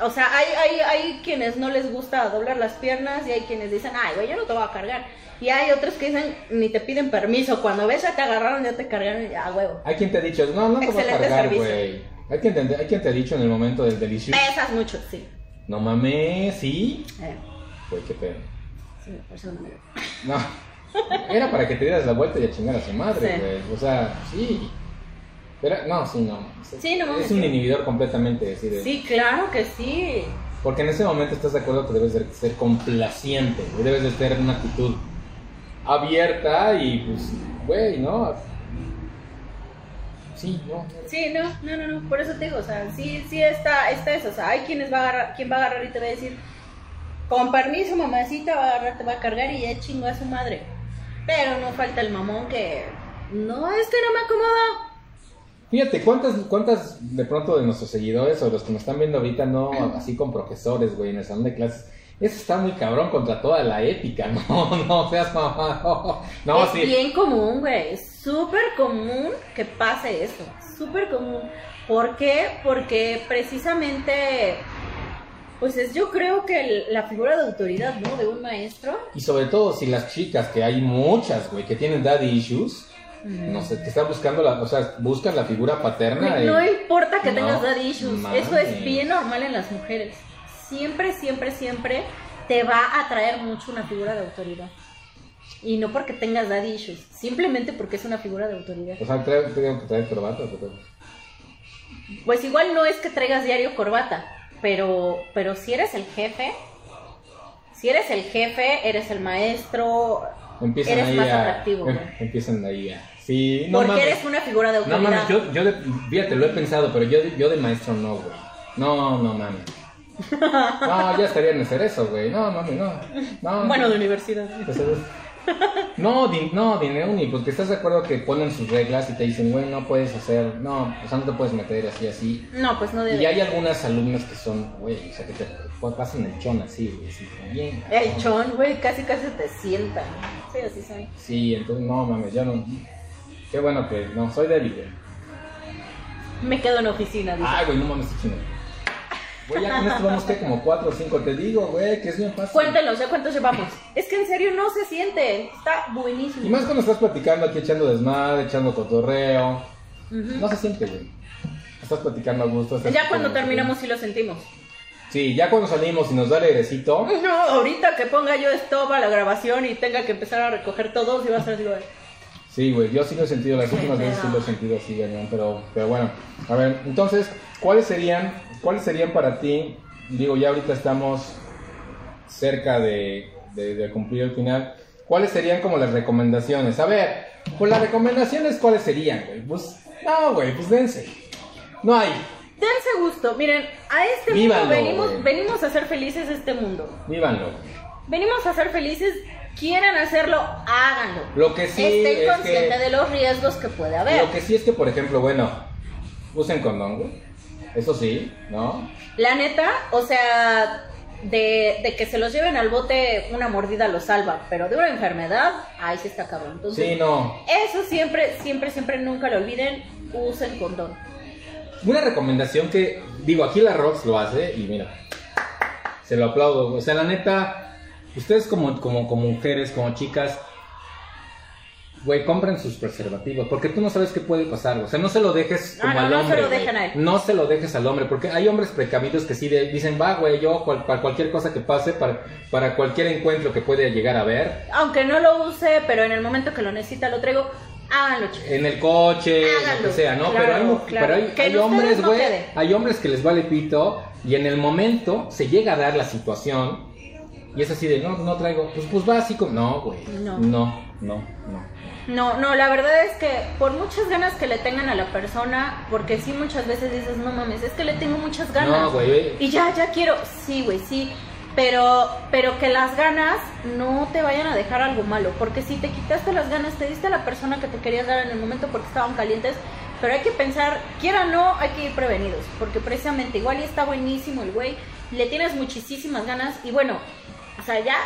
o sea, hay, hay, hay quienes no les gusta doblar las piernas y hay quienes dicen, ay, güey, yo no te voy a cargar. Y hay otros que dicen, ni te piden permiso. Cuando ves, ya te agarraron, ya te cargaron ya, huevo. Hay quien te ha dicho, no, no te vas a cargar, güey. Hay quien, te, hay quien te ha dicho en el momento del delicioso. Pesas mucho, sí. No mames, sí. Eh, Güey, qué pedo. sí, parece una manera. No. Era para que te dieras la vuelta y a chingar a su madre, Sí. güey. O sea, sí. Pero, no, sí, no. Sí, no Es un inhibidor completamente, así de. Sí, claro que sí. Porque en ese momento estás de acuerdo que debes de ser complaciente, debes de tener una actitud abierta y pues, güey, ¿no? sí, no. Sí, no, no, no, no, por eso te digo, o sea, sí, sí está, está eso, o sea, hay quienes va a agarrar, quien va a agarrar y te va a decir, con permiso, mamacita, va a agarrar, te va a cargar y ya chingó a su madre. Pero no falta el mamón que, no, es que no me acomoda. Fíjate, ¿cuántas, ¿cuántas de pronto de nuestros seguidores o los que nos están viendo ahorita, no así con profesores, güey, en el salón de clases? Eso está muy cabrón contra toda la ética, [LAUGHS] no, no seas mamá, no, no es sí. bien común, güey, es súper común que pase eso, súper común. ¿Por qué? Porque precisamente, pues es yo creo que el- la figura de autoridad, ¿no? De un maestro. Y sobre todo si las chicas, que hay muchas, güey, que tienen daddy issues, no sé, que están buscando la, o sea, buscan la figura paterna. y- No importa que No, tengas daddy issues, eso es bien normal en las mujeres. Siempre, siempre, siempre te va a atraer mucho una figura de autoridad. Y no porque tengas daddy issues, simplemente porque es una figura de autoridad. O sea, traigo, tengo que traer corbata. Pues igual no es que traigas diario corbata, pero, pero si eres el jefe, si eres el jefe, eres el maestro, Empiezan eres ahí más a, atractivo. em- güey. empiezan ahí a... Sí, no porque mames. eres una figura de No autoridad. mames, yo, yo de, fíjate, lo he pensado, pero yo, de- yo de maestro no, güey. No, no mames. [LAUGHS] No, ya estaría en hacer eso, güey. No, mames, no. no. Bueno, de universidad. Pues. No, di, no, dinero ni, porque estás de acuerdo que ponen sus reglas y te dicen, güey, no puedes hacer, no, o sea, no te puedes meter así, así. No, pues no debe. Y hay algunas alumnas que son, güey, o sea, que te pues, pasan el chon así, güey, así, bien. El chon, güey, casi casi te sientan. Sí, así soy. Sí, entonces, no, mames, yo no. Qué bueno que, no, soy débil, güey. Me quedo en oficina, dice. Ay, güey, no mames, chingón. Güey, ya con esto vamos que como cuatro o cinco, te digo, güey, que es bien fácil. Cuéntenos, ¿ya cuántos llevamos? Es que en serio no se siente. Está buenísimo. Y más cuando estás platicando aquí, echando desmadre, echando cotorreo. No se siente, güey. Estás platicando a gusto. Ya cuando terminamos sí lo sentimos. Sí, ya cuando salimos y nos da el airecito. No, ahorita que ponga yo stop a la grabación y tenga que empezar a recoger todos y va a ser así, güey. Sí, güey, yo sí lo he sentido, las últimas veces sí lo he sentido así, pero, pero bueno. A ver, entonces, ¿cuáles serían, cuáles serían para ti? Digo, ya ahorita estamos cerca de, de- de cumplir el final. ¿Cuáles serían como las recomendaciones? A ver, pues las recomendaciones, ¿cuáles serían, güey? Pues, no, güey, pues dense. No hay, Dense gusto. Miren, a este Vívanlo, mundo venimos, güey. venimos a ser felices este mundo. vívanlo. Venimos a ser felices. Quieren hacerlo, háganlo. Lo que sí Estén es conscientes que- de los riesgos que puede haber. Lo que sí es que, por ejemplo, bueno, usen condón, güey. Eso sí, ¿no? La neta, o sea, de, de que se los lleven al bote una mordida los salva, pero de una enfermedad, ahí sí está cabrón. Entonces, Sí, no. eso siempre, siempre, siempre nunca lo olviden, usen condón. Una recomendación que, digo, aquí la Rox lo hace y mira, se lo aplaudo. O sea, la neta, ustedes como, como, como mujeres, como chicas, güey, compren sus preservativos, porque tú no sabes qué puede pasar. O sea, no se lo dejes como no, al no se hombre. lo dejen a él. No se lo dejes al hombre, porque hay hombres precavidos que sí de- dicen, va, güey, yo, cual- para cualquier cosa que pase, para, para cualquier encuentro que pueda llegar a ver, Aunque no lo use, pero en el momento que lo necesita lo traigo, háganlo, chicos. en el coche, lo Háganlo, que sea, ¿no? claro, pero hay, mu- claro. pero hay, hombres, no güey, hay hombres que les vale pito y en el momento se llega a dar la situación y es así de, no, no traigo, pues, pues va así como, no, güey, No. no, no, no. No, no, la verdad es que por muchas ganas que le tengan a la persona, porque sí muchas veces dices, no mames, es que le tengo muchas ganas. No, güey. Y ya, ya quiero, sí, güey, sí. Pero, pero que las ganas no te vayan a dejar algo malo, porque si te quitaste las ganas, te diste a la persona que te querías dar en el momento porque estaban calientes, pero hay que pensar, quiera o no, hay que ir prevenidos, porque precisamente igual y está buenísimo el güey, le tienes muchísimas ganas y bueno, o sea, ya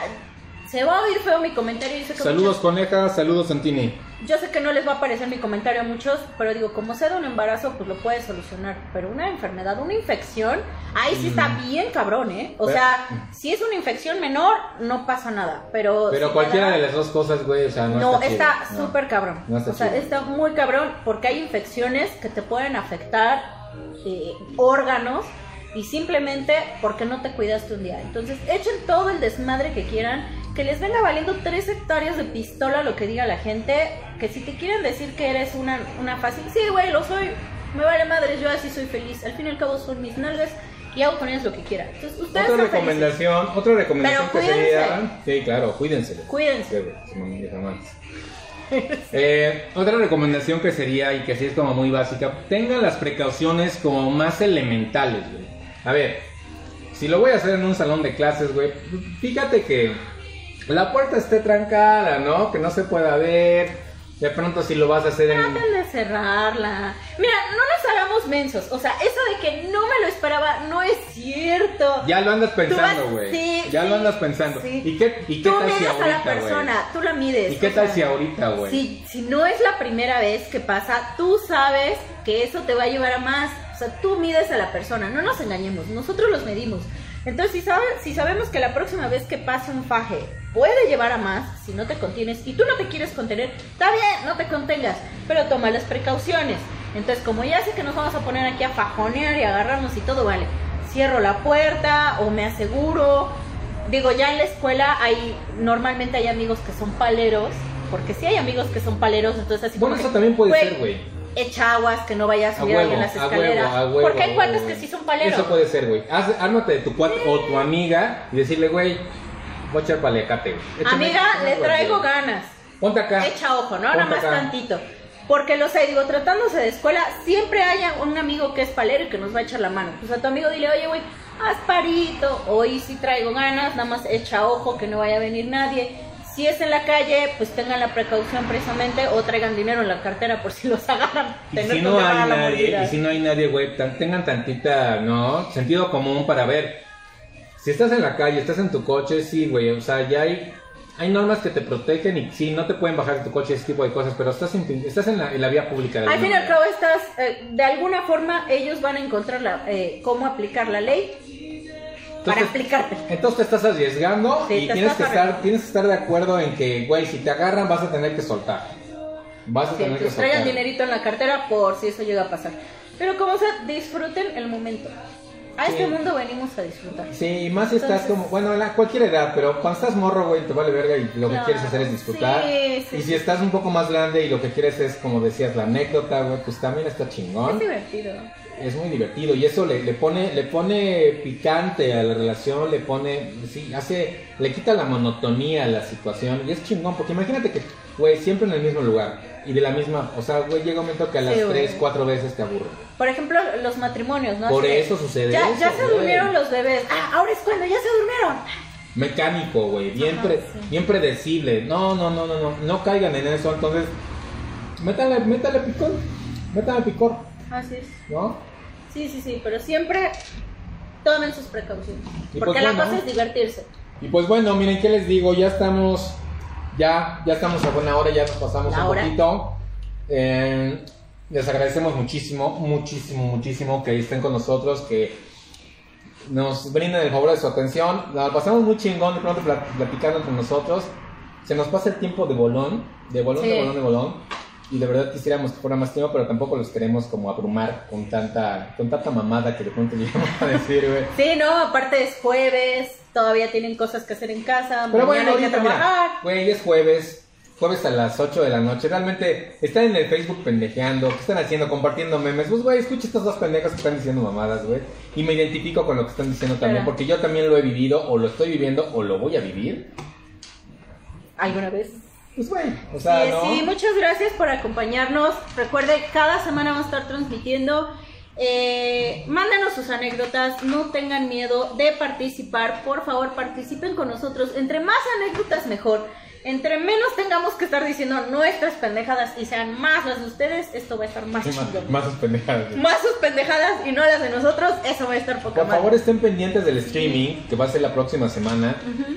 se va a oír feo mi comentario. Yo sé que Saludos muchos- coneja, saludos Santini. yo sé que no les va a parecer mi comentario a muchos, pero digo, como sea de un embarazo, pues lo puedes solucionar. Pero una enfermedad, una infección, ahí sí está bien cabrón, ¿eh? O Pero- sea, si es una infección menor, no pasa nada. Pero, Pero si cualquiera da- de las dos cosas, güey, o sea, no, No, está está no. súper cabrón. No está o sea, chido. está muy cabrón porque hay infecciones que te pueden afectar eh, órganos y simplemente porque no te cuidaste un día. Entonces, echen todo el desmadre que quieran, que les venga valiendo tres hectáreas de pistola lo que diga la gente, que si te quieren decir que eres una, una fácil, sí, güey, lo soy, me vale madre, yo así soy feliz. Al fin y al cabo son mis nalgas y hago con ellas lo que quiera. Entonces, ustedes Otra felices. recomendación, otra recomendación Pero que sería, sí, claro, cuídense. Cuídense. Eh, otra recomendación que sería, y que sí es como muy básica, tengan las precauciones como más elementales, güey. A ver, si lo voy a hacer en un salón de clases, güey, fíjate que la puerta esté trancada, ¿no? Que no se pueda ver. De pronto si lo vas a hacer en... Traten de cerrarla. Mira, no nos hagamos mensos. O sea, eso de que no me lo esperaba no es cierto. Ya lo andas pensando, güey. sí, ya sí, lo andas pensando. sí. ¿Y qué, y qué tú tal si mides a la ahorita, persona, tú la mides. ¿Y qué tal sea, si ahorita, güey? Si, si no es la primera vez que pasa, tú sabes que eso te va a llevar a más. O sea, tú mides a la persona, no nos engañemos, nosotros los medimos. Entonces, si, sabe- si sabemos que la próxima vez que pase un faje puede llevar a más, si no te contienes y tú no te quieres contener, está bien, no te contengas, pero toma las precauciones. Entonces, como ya sé que nos vamos a poner aquí a fajonear y agarrarnos y todo, vale, cierro la puerta o me aseguro. Digo, ya en la escuela hay, normalmente hay amigos que son paleros, porque si hay amigos que son paleros, entonces así Bueno, como eso que, también puede ser, güey. Echa aguas, que no vayas a A subir ahí huevo, en las a escaleras. huevo, a huevo. porque hay a cuates que sí son paleros. Eso puede ser, güey. Ármate de tu cuate o tu amiga y decirle, güey, voy a echar paliacate, güey. Amiga, le traigo güey. ganas. Ponte acá. Echa ojo, ¿no? Nada más acá. tantito. Porque lo sé, digo, tratándose de escuela, siempre hay un amigo que es palero y que nos va a echar la mano. Pues a tu amigo dile, oye, güey, haz parito. Hoy sí traigo ganas, nada más echa ojo que no vaya a venir nadie. Si es en la calle, pues tengan la precaución precisamente o traigan dinero en la cartera por si los [LAUGHS] agarran. Y si no hay nadie, y si no hay nadie, güey, tengan tantita, ¿no? Sentido común para ver. Si estás en la calle, estás en tu coche, sí, güey, o sea, ya hay, hay normas que te protegen y sí, no te pueden bajar de tu coche, ese tipo de cosas, pero estás en, estás en, la, en la vía pública. Al fin y al cabo, estás, eh, de alguna forma, ellos van a encontrar la, eh, cómo aplicar la ley para Entonces- aplicarte. Entonces te estás arriesgando Sí, y tienes estás que, estar, tienes que estar de acuerdo en que, güey, si te agarran vas a tener que soltar. Vas a Sí, tener que soltar. traigan dinerito en la cartera por si eso llega a pasar. Pero como sea, disfruten el momento. A este Sí. mundo venimos a disfrutar. Sí, y más si estás Entonces- como, bueno, a cualquier edad, pero cuando estás morro, güey, te vale verga y lo que quieres hacer es disfrutar. sí, sí, y si estás un poco más grande y lo que quieres es, como decías, la anécdota, güey, pues también está Es chingón. divertido. Es muy divertido y eso le, le pone le pone picante a la relación, le pone, sí, hace, le quita la monotonía a la situación y es chingón, porque imagínate que, güey, siempre en el mismo lugar y de la misma, o sea, güey, llega un momento que a las Sí, güey. tres, cuatro veces te aburre. Por ejemplo, los matrimonios, ¿no? Por Así eso sucede Ya, ya eso, se güey. durmieron los bebés. Ah, ahora es cuando ya se durmieron. mecánico, güey, bien, Ajá, pre- sí. bien predecible. No, no, no, no, no, no caigan en eso. Entonces, métale, métale picor, métale picor, Así es. ¿no? Sí, sí, sí, pero siempre tomen sus precauciones. Y Porque pues la bueno. cosa es divertirse. Y pues bueno, miren, ¿qué les digo? Ya estamos, ya, ya estamos a buena hora, ya nos pasamos La un hora. poquito. Eh, les agradecemos muchísimo, muchísimo, muchísimo que estén con nosotros, que nos brinden el favor de su atención. La pasamos muy chingón de pronto pla- platicando entre nosotros. Se nos pasa el tiempo de bolón, de bolón, de Sí. bolón, de bolón. Y de verdad quisiéramos que fuera más tiempo, pero tampoco los queremos como abrumar con tanta, con tanta mamada que de pronto [LAUGHS] llegamos a decir, güey. Sí, no, aparte es jueves, todavía tienen cosas que hacer en casa, Pero mañana bueno, hay que trabajar. güey, es jueves, jueves a las 8 de la noche. Realmente están en el Facebook pendejeando, ¿qué están haciendo? Compartiendo memes. Pues, güey, escucha estas dos pendejas que están diciendo mamadas, güey. Y me identifico con lo que están diciendo también, porque yo también lo he vivido, o lo estoy viviendo, o lo voy a vivir. ¿Alguna vez? Pues, güey, o sea, sí, ¿no? sí, muchas gracias por acompañarnos. Recuerde, cada semana vamos a estar transmitiendo. Eh, mándenos sus anécdotas, no tengan miedo de participar. Por favor, participen con nosotros. Entre más anécdotas, mejor. Entre menos tengamos que estar diciendo nuestras pendejadas y sean más las de ustedes, esto va a estar más Sí, más, chingón. más sus pendejadas. Más sus pendejadas y no las de nosotros, eso va a estar poca Por favor, estén pendientes del streaming que va a ser la próxima semana.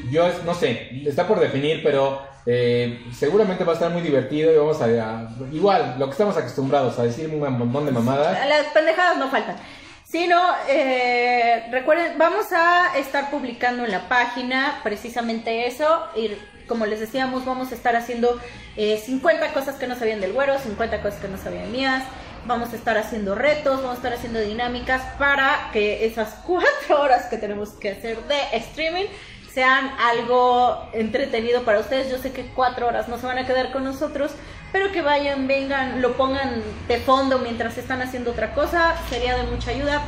Yo es- no sé, está por definir, pero eh, seguramente va a estar muy divertido y vamos a, igual lo que estamos acostumbrados a decir un montón de mamadas. Las pendejadas no faltan. Si no, eh, recuerden, vamos a estar publicando en la página precisamente eso. Y como les decíamos, vamos a estar haciendo eh, 50 cosas que no sabían del güero, 50 cosas que no sabían mías. Vamos a estar haciendo retos, vamos a estar haciendo dinámicas para que esas cuatro horas que tenemos que hacer de streaming sean algo entretenido para ustedes. Yo sé que cuatro horas no se van a quedar con nosotros, pero que vayan, vengan, lo pongan de fondo mientras están haciendo otra cosa, sería de mucha ayuda.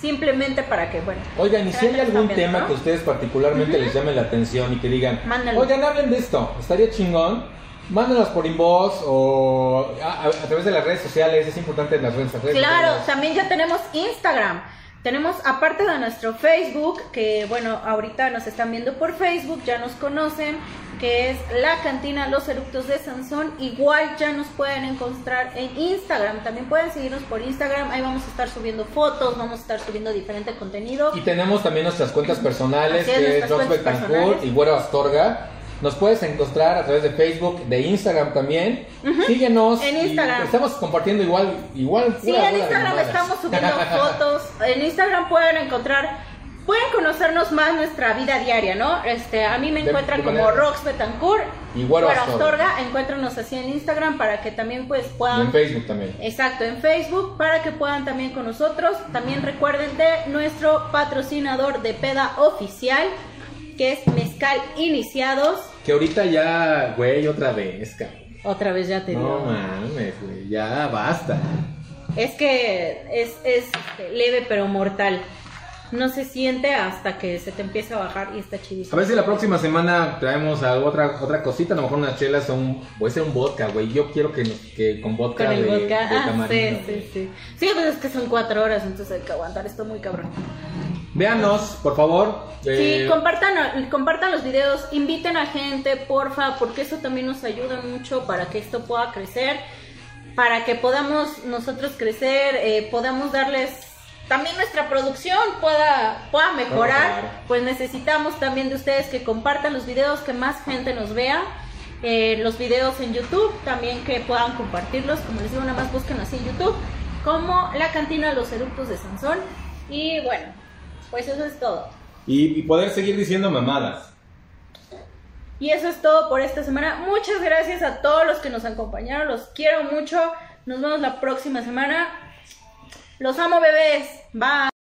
Simplemente para que, bueno. Oigan, y si hay algún tema ¿no? que ustedes particularmente les llame la atención y que digan, Mándalo. oigan, hablen de esto, estaría chingón, Mándanos por inbox o a, a- a través de las redes sociales. Es importante las redes sociales. Claro, también ya tenemos Instagram. Tenemos, aparte de nuestro Facebook, que bueno, ahorita nos están viendo por Facebook, ya nos conocen, que es la cantina Los Eructos de Sansón. Igual ya nos pueden encontrar en Instagram. También pueden seguirnos por Instagram. Ahí vamos a estar subiendo fotos, vamos a estar subiendo diferente contenido. Y tenemos también nuestras cuentas personales, Así es, que es Betancourt personales. y Güero Astorga. Nos puedes encontrar a través de Facebook, de Instagram también. Síguenos. En Instagram. estamos compartiendo igual, igual. Sí, en Instagram estamos [LAUGHS] subiendo fotos. En Instagram pueden encontrar, pueden conocernos más nuestra vida diaria, ¿no? Este, a mí me encuentran de como manera- Rox Betancourt. Güero Astorga. Encuéntranos así en Instagram para que también pues Y puedan. en Facebook también. Exacto, en Facebook para que puedan también con nosotros. También recuerden de nuestro patrocinador de peda oficial, que es Mezcal Iniciados. Que ahorita ya, güey, otra vez, cabrón. Otra vez ya te No digo. mames, güey, ya basta. Es que es, es leve pero mortal. No se siente hasta que se te empieza a bajar y está A chidísimo. ver si la próxima semana traemos algo, otra otra cosita, a lo mejor unas chelas o un, puede ser un vodka, güey. Yo quiero que, que con vodka Con el de, vodka. de Ah, tamarindo, sí, sí, sí. Sí, pues es que son cuatro horas, entonces hay que aguantar esto muy cabrón. Véanos, por favor. eh, Sí, compartan, compartan los videos, inviten a gente, porfa, porque eso también nos ayuda mucho para que esto pueda crecer, para que podamos nosotros crecer, eh, podamos darles también nuestra producción pueda, pueda mejorar, pues necesitamos también de ustedes que compartan los videos, que más gente nos vea. eh, los videos en YouTube, también que puedan compartirlos, como les digo, nada más busquen así en YouTube, como la cantina de los eructos de Sansón. Y bueno, pues eso es todo. y, y poder seguir diciendo mamadas. Y eso es todo por esta semana. Muchas gracias a todos los que nos acompañaron. Los quiero mucho. Nos vemos la próxima semana. Los amo, bebés. Bye.